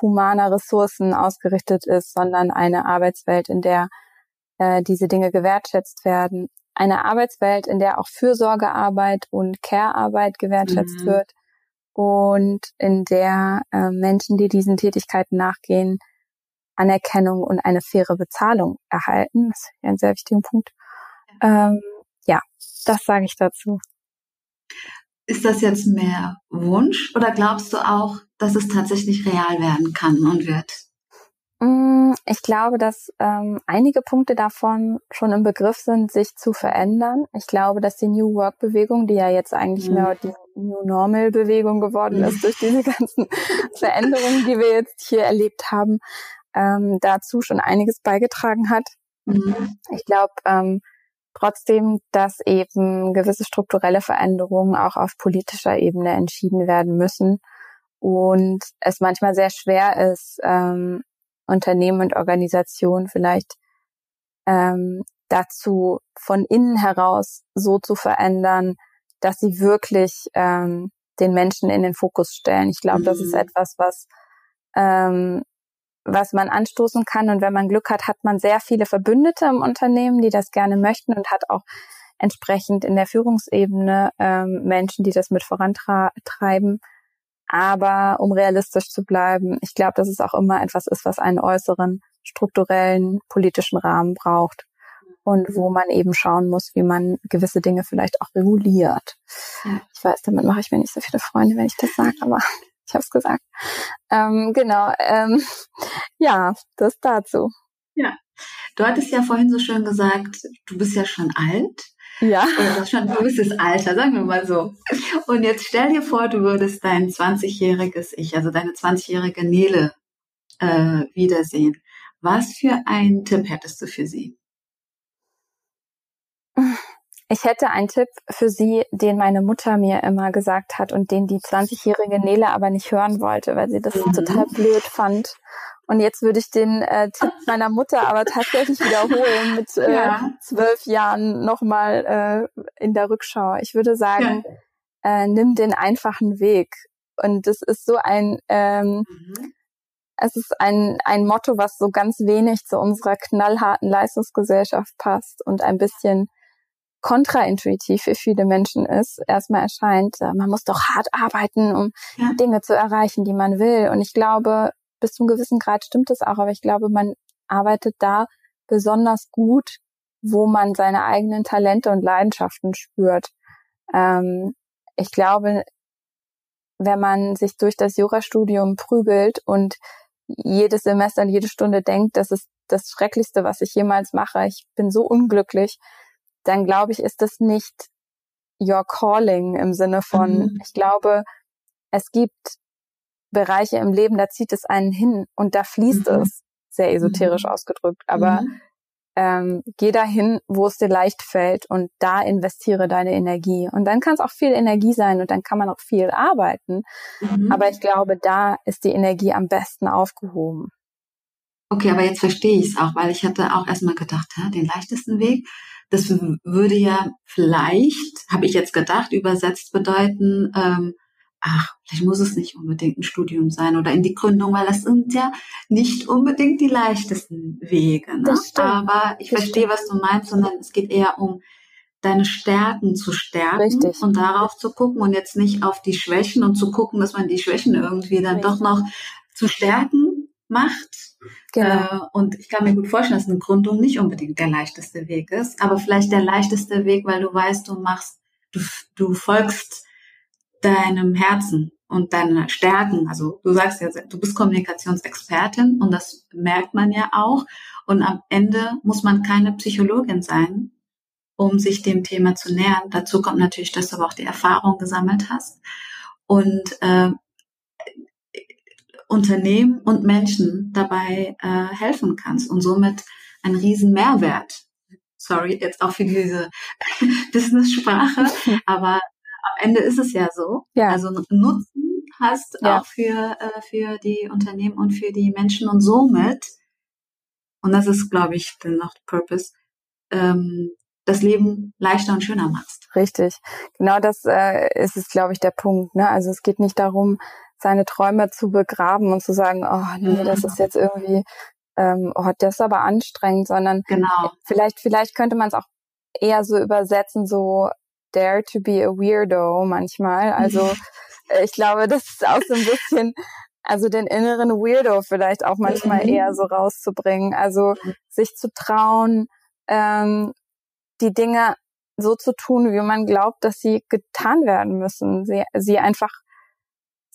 humaner Ressourcen ausgerichtet ist, sondern eine Arbeitswelt, in der äh, diese Dinge gewertschätzt werden. Eine Arbeitswelt, in der auch Fürsorgearbeit und Care-Arbeit gewertschätzt mhm. wird und in der äh, Menschen, die diesen Tätigkeiten nachgehen, Anerkennung und eine faire Bezahlung erhalten. Das ist ein sehr wichtiger Punkt. Ähm, ja, das sage ich dazu. Ist das jetzt mehr Wunsch oder glaubst du auch, dass es tatsächlich real werden kann und wird? Mm, ich glaube, dass ähm, einige Punkte davon schon im Begriff sind, sich zu verändern. Ich glaube, dass die New Work-Bewegung, die ja jetzt eigentlich mhm. mehr die New Normal-Bewegung geworden ist durch diese <laughs> ganzen Veränderungen, die wir jetzt hier erlebt haben, ähm, dazu schon einiges beigetragen hat. Mhm. Ich glaube, ähm, trotzdem, dass eben gewisse strukturelle Veränderungen auch auf politischer Ebene entschieden werden müssen und es manchmal sehr schwer ist, ähm, Unternehmen und Organisationen vielleicht ähm, dazu von innen heraus so zu verändern, dass sie wirklich ähm, den Menschen in den Fokus stellen. Ich glaube, mhm. das ist mhm. etwas, was ähm, was man anstoßen kann. Und wenn man Glück hat, hat man sehr viele Verbündete im Unternehmen, die das gerne möchten und hat auch entsprechend in der Führungsebene ähm, Menschen, die das mit vorantreiben. Aber um realistisch zu bleiben, ich glaube, dass es auch immer etwas ist, was einen äußeren strukturellen politischen Rahmen braucht und wo man eben schauen muss, wie man gewisse Dinge vielleicht auch reguliert. Ich weiß, damit mache ich mir nicht so viele Freunde, wenn ich das sage, aber ich habe es gesagt. Ähm, genau, ähm, <laughs> ja, das dazu. Ja, du hattest ja vorhin so schön gesagt, du bist ja schon alt. Ja. Oder schon ein gewisses Alter, sagen wir mal so. Und jetzt stell dir vor, du würdest dein 20-jähriges Ich, also deine 20-jährige Nele, äh, wiedersehen. Was für einen Tipp hättest du für sie? <laughs> Ich hätte einen Tipp für sie, den meine Mutter mir immer gesagt hat und den die 20-jährige Nele aber nicht hören wollte, weil sie das mhm. total blöd fand. Und jetzt würde ich den äh, Tipp <laughs> meiner Mutter aber tatsächlich wiederholen mit äh, ja. zwölf Jahren nochmal äh, in der Rückschau. Ich würde sagen, ja. äh, nimm den einfachen Weg. Und das ist so ein, ähm, mhm. es ist ein, ein Motto, was so ganz wenig zu unserer knallharten Leistungsgesellschaft passt und ein bisschen kontraintuitiv für viele Menschen ist, erstmal erscheint, äh, man muss doch hart arbeiten, um ja. Dinge zu erreichen, die man will. Und ich glaube, bis zu einem gewissen Grad stimmt es auch, aber ich glaube, man arbeitet da besonders gut, wo man seine eigenen Talente und Leidenschaften spürt. Ähm, ich glaube, wenn man sich durch das Jurastudium prügelt und jedes Semester und jede Stunde denkt, das ist das Schrecklichste, was ich jemals mache, ich bin so unglücklich, dann glaube ich, ist das nicht your calling im Sinne von, mhm. ich glaube, es gibt Bereiche im Leben, da zieht es einen hin und da fließt mhm. es, sehr esoterisch mhm. ausgedrückt, aber mhm. ähm, geh dahin, wo es dir leicht fällt und da investiere deine Energie. Und dann kann es auch viel Energie sein und dann kann man auch viel arbeiten. Mhm. Aber ich glaube, da ist die Energie am besten aufgehoben. Okay, aber jetzt verstehe ich es auch, weil ich hatte auch erstmal gedacht, hä, den leichtesten Weg. Das würde ja vielleicht, habe ich jetzt gedacht, übersetzt bedeuten, ähm, ach, vielleicht muss es nicht unbedingt ein Studium sein oder in die Gründung, weil das sind ja nicht unbedingt die leichtesten Wege. Ne? Aber ich das verstehe, stimmt. was du meinst, sondern es geht eher um deine Stärken zu stärken Richtig. und darauf zu gucken und jetzt nicht auf die Schwächen und zu gucken, dass man die Schwächen irgendwie dann Richtig. doch noch zu stärken macht. Genau. Äh, und ich kann mir gut vorstellen, dass eine Gründung nicht unbedingt der leichteste Weg ist, aber vielleicht der leichteste Weg, weil du weißt, du machst, du, du folgst deinem Herzen und deine Stärken. Also du sagst ja, du bist Kommunikationsexpertin und das merkt man ja auch. Und am Ende muss man keine Psychologin sein, um sich dem Thema zu nähern. Dazu kommt natürlich, dass du aber auch die Erfahrung gesammelt hast. Und äh, Unternehmen und Menschen dabei äh, helfen kannst und somit einen riesen Mehrwert. Sorry, jetzt auch für diese <laughs> Business-Sprache, <laughs> aber am Ende ist es ja so. Ja. Also Nutzen hast ja. auch für, äh, für die Unternehmen und für die Menschen und somit, und das ist, glaube ich, dann noch Purpose, ähm, das Leben leichter und schöner machst. Richtig. Genau das äh, ist es, glaube ich, der Punkt. Ne? Also es geht nicht darum, seine Träume zu begraben und zu sagen, oh nee, das ist jetzt irgendwie, ähm, oh, das ist aber anstrengend, sondern genau. vielleicht, vielleicht könnte man es auch eher so übersetzen, so dare to be a weirdo manchmal. Also <laughs> ich glaube, das ist auch so ein bisschen, also den inneren Weirdo vielleicht auch manchmal mhm. eher so rauszubringen. Also sich zu trauen, ähm, die Dinge so zu tun, wie man glaubt, dass sie getan werden müssen. Sie, sie einfach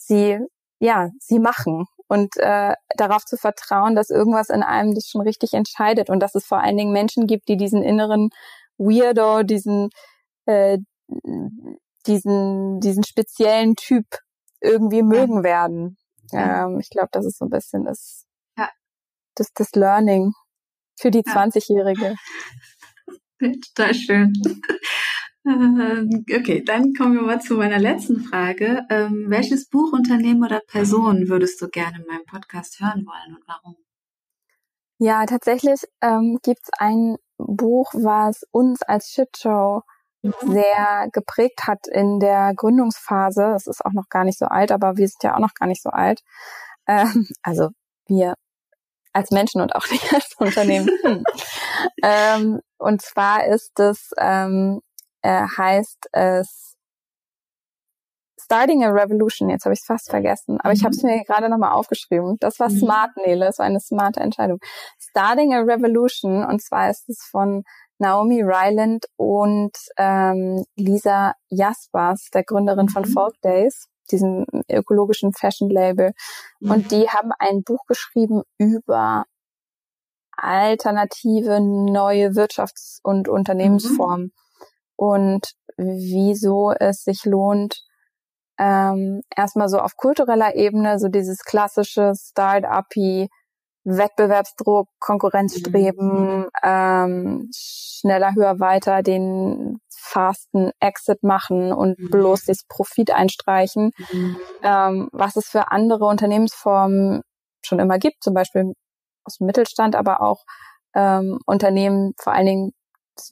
sie, ja, sie machen und äh, darauf zu vertrauen, dass irgendwas in einem das schon richtig entscheidet und dass es vor allen Dingen Menschen gibt, die diesen inneren Weirdo, diesen äh, diesen diesen speziellen Typ irgendwie mögen werden. Ähm, ich glaube, das ist so ein bisschen das, ja. das, das Learning für die ja. 20-Jährige. <laughs> Total schön. <laughs> Okay, dann kommen wir mal zu meiner letzten Frage. Ähm, welches Buch, Unternehmen oder Person würdest du gerne in meinem Podcast hören wollen und warum? Ja, tatsächlich ähm, gibt es ein Buch, was uns als Shitshow mhm. sehr geprägt hat in der Gründungsphase. Es ist auch noch gar nicht so alt, aber wir sind ja auch noch gar nicht so alt. Ähm, also wir als Menschen und auch <laughs> nicht als Unternehmen. <laughs> ähm, und zwar ist es ähm, äh, heißt es Starting a Revolution, jetzt habe ich es fast vergessen, aber mhm. ich habe es mir gerade nochmal aufgeschrieben. Das war mhm. smart, Nele, das war eine smarte Entscheidung. Starting a Revolution, und zwar ist es von Naomi Ryland und ähm, Lisa Jaspers, der Gründerin mhm. von Folk Days, diesem ökologischen Fashion-Label. Mhm. Und die haben ein Buch geschrieben über alternative, neue Wirtschafts- und Unternehmensformen. Mhm. Und wieso es sich lohnt, ähm, erstmal so auf kultureller Ebene, so dieses klassische Start-up-y, Wettbewerbsdruck, Konkurrenzstreben, mhm. ähm, schneller, höher, weiter, den fasten Exit machen und mhm. bloß das Profit einstreichen, mhm. ähm, was es für andere Unternehmensformen schon immer gibt, zum Beispiel aus dem Mittelstand, aber auch ähm, Unternehmen, vor allen Dingen,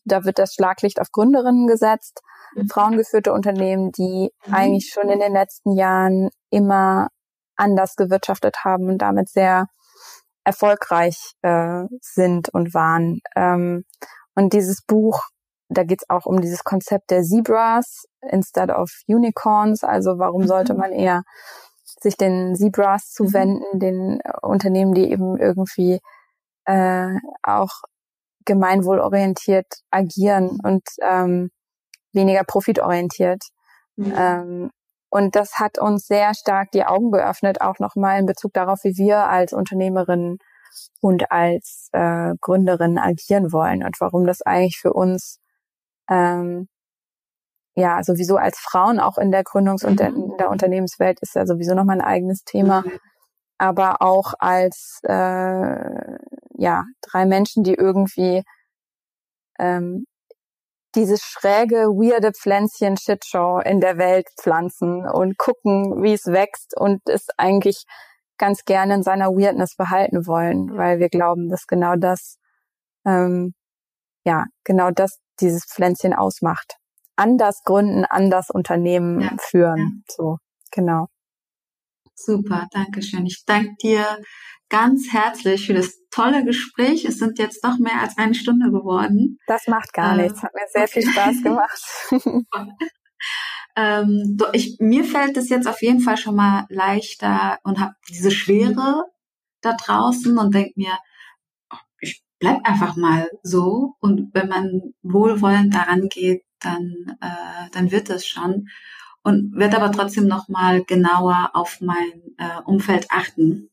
da wird das Schlaglicht auf Gründerinnen gesetzt, mhm. frauengeführte Unternehmen, die mhm. eigentlich schon in den letzten Jahren immer anders gewirtschaftet haben und damit sehr erfolgreich äh, sind und waren. Ähm, und dieses Buch, da geht es auch um dieses Konzept der Zebras instead of Unicorns. Also warum mhm. sollte man eher sich den Zebras zuwenden, mhm. den Unternehmen, die eben irgendwie äh, auch gemeinwohlorientiert agieren und ähm, weniger profitorientiert. Mhm. Ähm, und das hat uns sehr stark die Augen geöffnet, auch nochmal in Bezug darauf, wie wir als Unternehmerin und als äh, Gründerin agieren wollen und warum das eigentlich für uns ähm, ja sowieso als Frauen auch in der Gründungs- und mhm. in der Unternehmenswelt ist ja sowieso nochmal ein eigenes Thema, mhm. aber auch als äh, ja drei Menschen, die irgendwie ähm, dieses schräge, weirde Pflänzchen Shitshow in der Welt pflanzen und gucken, wie es wächst und es eigentlich ganz gerne in seiner Weirdness behalten wollen, weil wir glauben, dass genau das, ähm, ja, genau das dieses Pflänzchen ausmacht. Anders gründen, anders Unternehmen ja. führen. So, genau. Super, danke schön. Ich danke dir ganz herzlich für das tolle Gespräch. Es sind jetzt doch mehr als eine Stunde geworden. Das macht gar äh, nichts. Hat mir sehr okay. viel Spaß gemacht. <laughs> <laughs> ähm, ich, mir fällt es jetzt auf jeden Fall schon mal leichter und habe diese Schwere da draußen und denke mir, ich bleib einfach mal so. Und wenn man wohlwollend daran geht, dann, äh, dann wird es schon. Und wird aber trotzdem noch mal genauer auf mein äh, Umfeld achten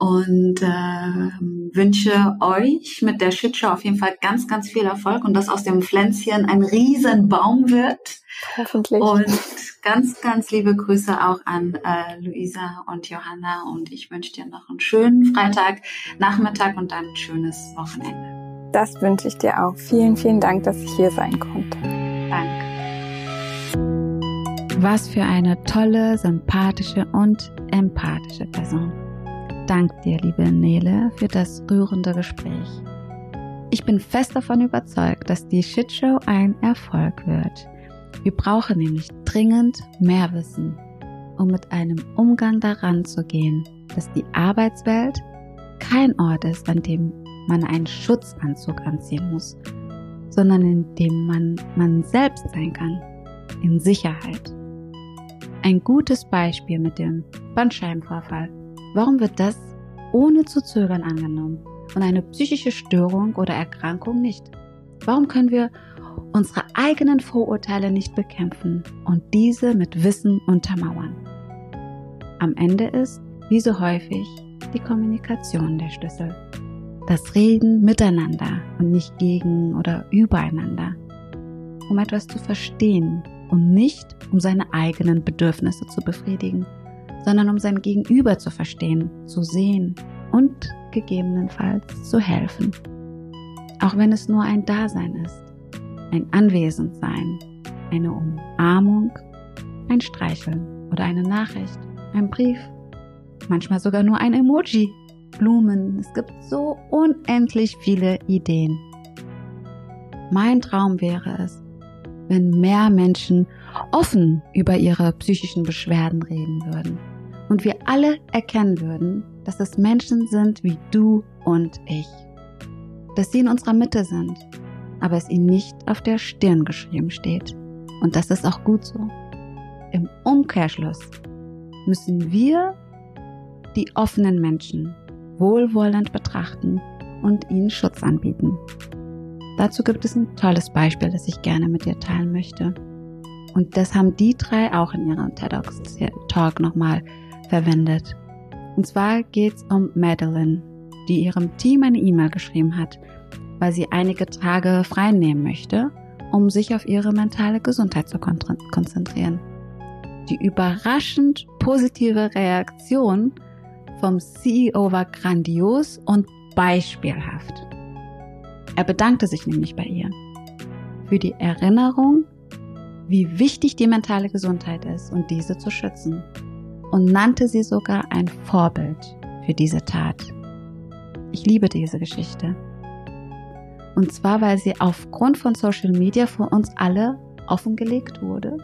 und äh, wünsche euch mit der Shitshow auf jeden Fall ganz, ganz viel Erfolg und dass aus dem Pflänzchen ein Riesenbaum wird. Hoffentlich. Und ganz, ganz liebe Grüße auch an äh, Luisa und Johanna und ich wünsche dir noch einen schönen Freitag, Nachmittag und ein schönes Wochenende. Das wünsche ich dir auch. Vielen, vielen Dank, dass ich hier sein konnte. Danke. Was für eine tolle, sympathische und empathische Person danke dir, liebe Nele, für das rührende Gespräch. Ich bin fest davon überzeugt, dass die Shitshow ein Erfolg wird. Wir brauchen nämlich dringend mehr Wissen, um mit einem Umgang daran zu gehen, dass die Arbeitswelt kein Ort ist, an dem man einen Schutzanzug anziehen muss, sondern in dem man man selbst sein kann, in Sicherheit. Ein gutes Beispiel mit dem Bandscheibenvorfall Warum wird das ohne zu zögern angenommen und eine psychische Störung oder Erkrankung nicht? Warum können wir unsere eigenen Vorurteile nicht bekämpfen und diese mit Wissen untermauern? Am Ende ist, wie so häufig, die Kommunikation der Schlüssel. Das Reden miteinander und nicht gegen oder übereinander. Um etwas zu verstehen und nicht um seine eigenen Bedürfnisse zu befriedigen sondern um sein Gegenüber zu verstehen, zu sehen und gegebenenfalls zu helfen. Auch wenn es nur ein Dasein ist, ein Anwesendsein, eine Umarmung, ein Streicheln oder eine Nachricht, ein Brief, manchmal sogar nur ein Emoji, Blumen. Es gibt so unendlich viele Ideen. Mein Traum wäre es, wenn mehr Menschen offen über ihre psychischen Beschwerden reden würden und wir alle erkennen würden, dass es Menschen sind wie du und ich. Dass sie in unserer Mitte sind, aber es ihnen nicht auf der Stirn geschrieben steht. Und das ist auch gut so. im Umkehrschluss müssen wir die offenen Menschen wohlwollend betrachten und ihnen Schutz anbieten. Dazu gibt es ein tolles Beispiel, das ich gerne mit dir teilen möchte. Und das haben die drei auch in ihrem TEDx Talk nochmal verwendet. Und zwar geht es um Madeline, die ihrem Team eine E-Mail geschrieben hat, weil sie einige Tage frei nehmen möchte, um sich auf ihre mentale Gesundheit zu konzentrieren. Die überraschend positive Reaktion vom CEO war grandios und beispielhaft. Er bedankte sich nämlich bei ihr für die Erinnerung, wie wichtig die mentale Gesundheit ist und diese zu schützen und nannte sie sogar ein Vorbild für diese Tat. Ich liebe diese Geschichte. Und zwar, weil sie aufgrund von Social Media für uns alle offengelegt wurde.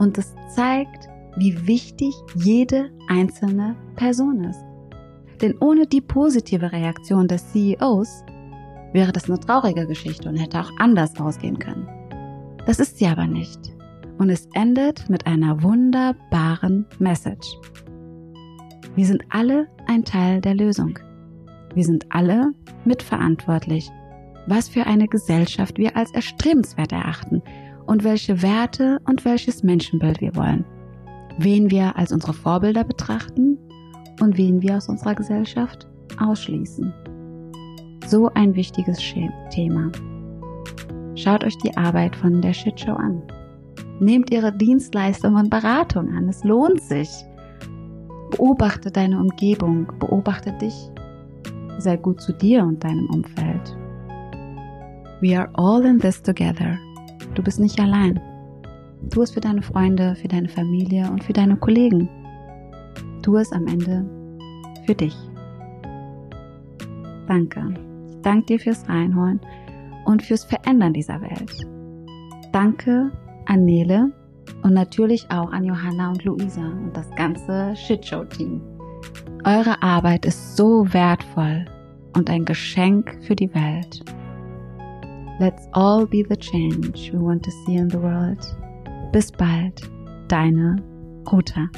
Und es zeigt, wie wichtig jede einzelne Person ist. Denn ohne die positive Reaktion des CEOs wäre das eine traurige Geschichte und hätte auch anders ausgehen können. Das ist sie aber nicht. Und es endet mit einer wunderbaren Message. Wir sind alle ein Teil der Lösung. Wir sind alle mitverantwortlich, was für eine Gesellschaft wir als erstrebenswert erachten und welche Werte und welches Menschenbild wir wollen. Wen wir als unsere Vorbilder betrachten und wen wir aus unserer Gesellschaft ausschließen. So ein wichtiges Thema. Schaut euch die Arbeit von der Shitshow an. Nehmt ihre Dienstleistungen und Beratung an. Es lohnt sich. Beobachte deine Umgebung, beobachte dich. Sei gut zu dir und deinem Umfeld. We are all in this together. Du bist nicht allein. Tu es für deine Freunde, für deine Familie und für deine Kollegen. Tu es am Ende für dich. Danke danke dir fürs Reinholen und fürs Verändern dieser Welt. Danke an Nele und natürlich auch an Johanna und Luisa und das ganze Shitshow-Team. Eure Arbeit ist so wertvoll und ein Geschenk für die Welt. Let's all be the change we want to see in the world. Bis bald, deine Ruta.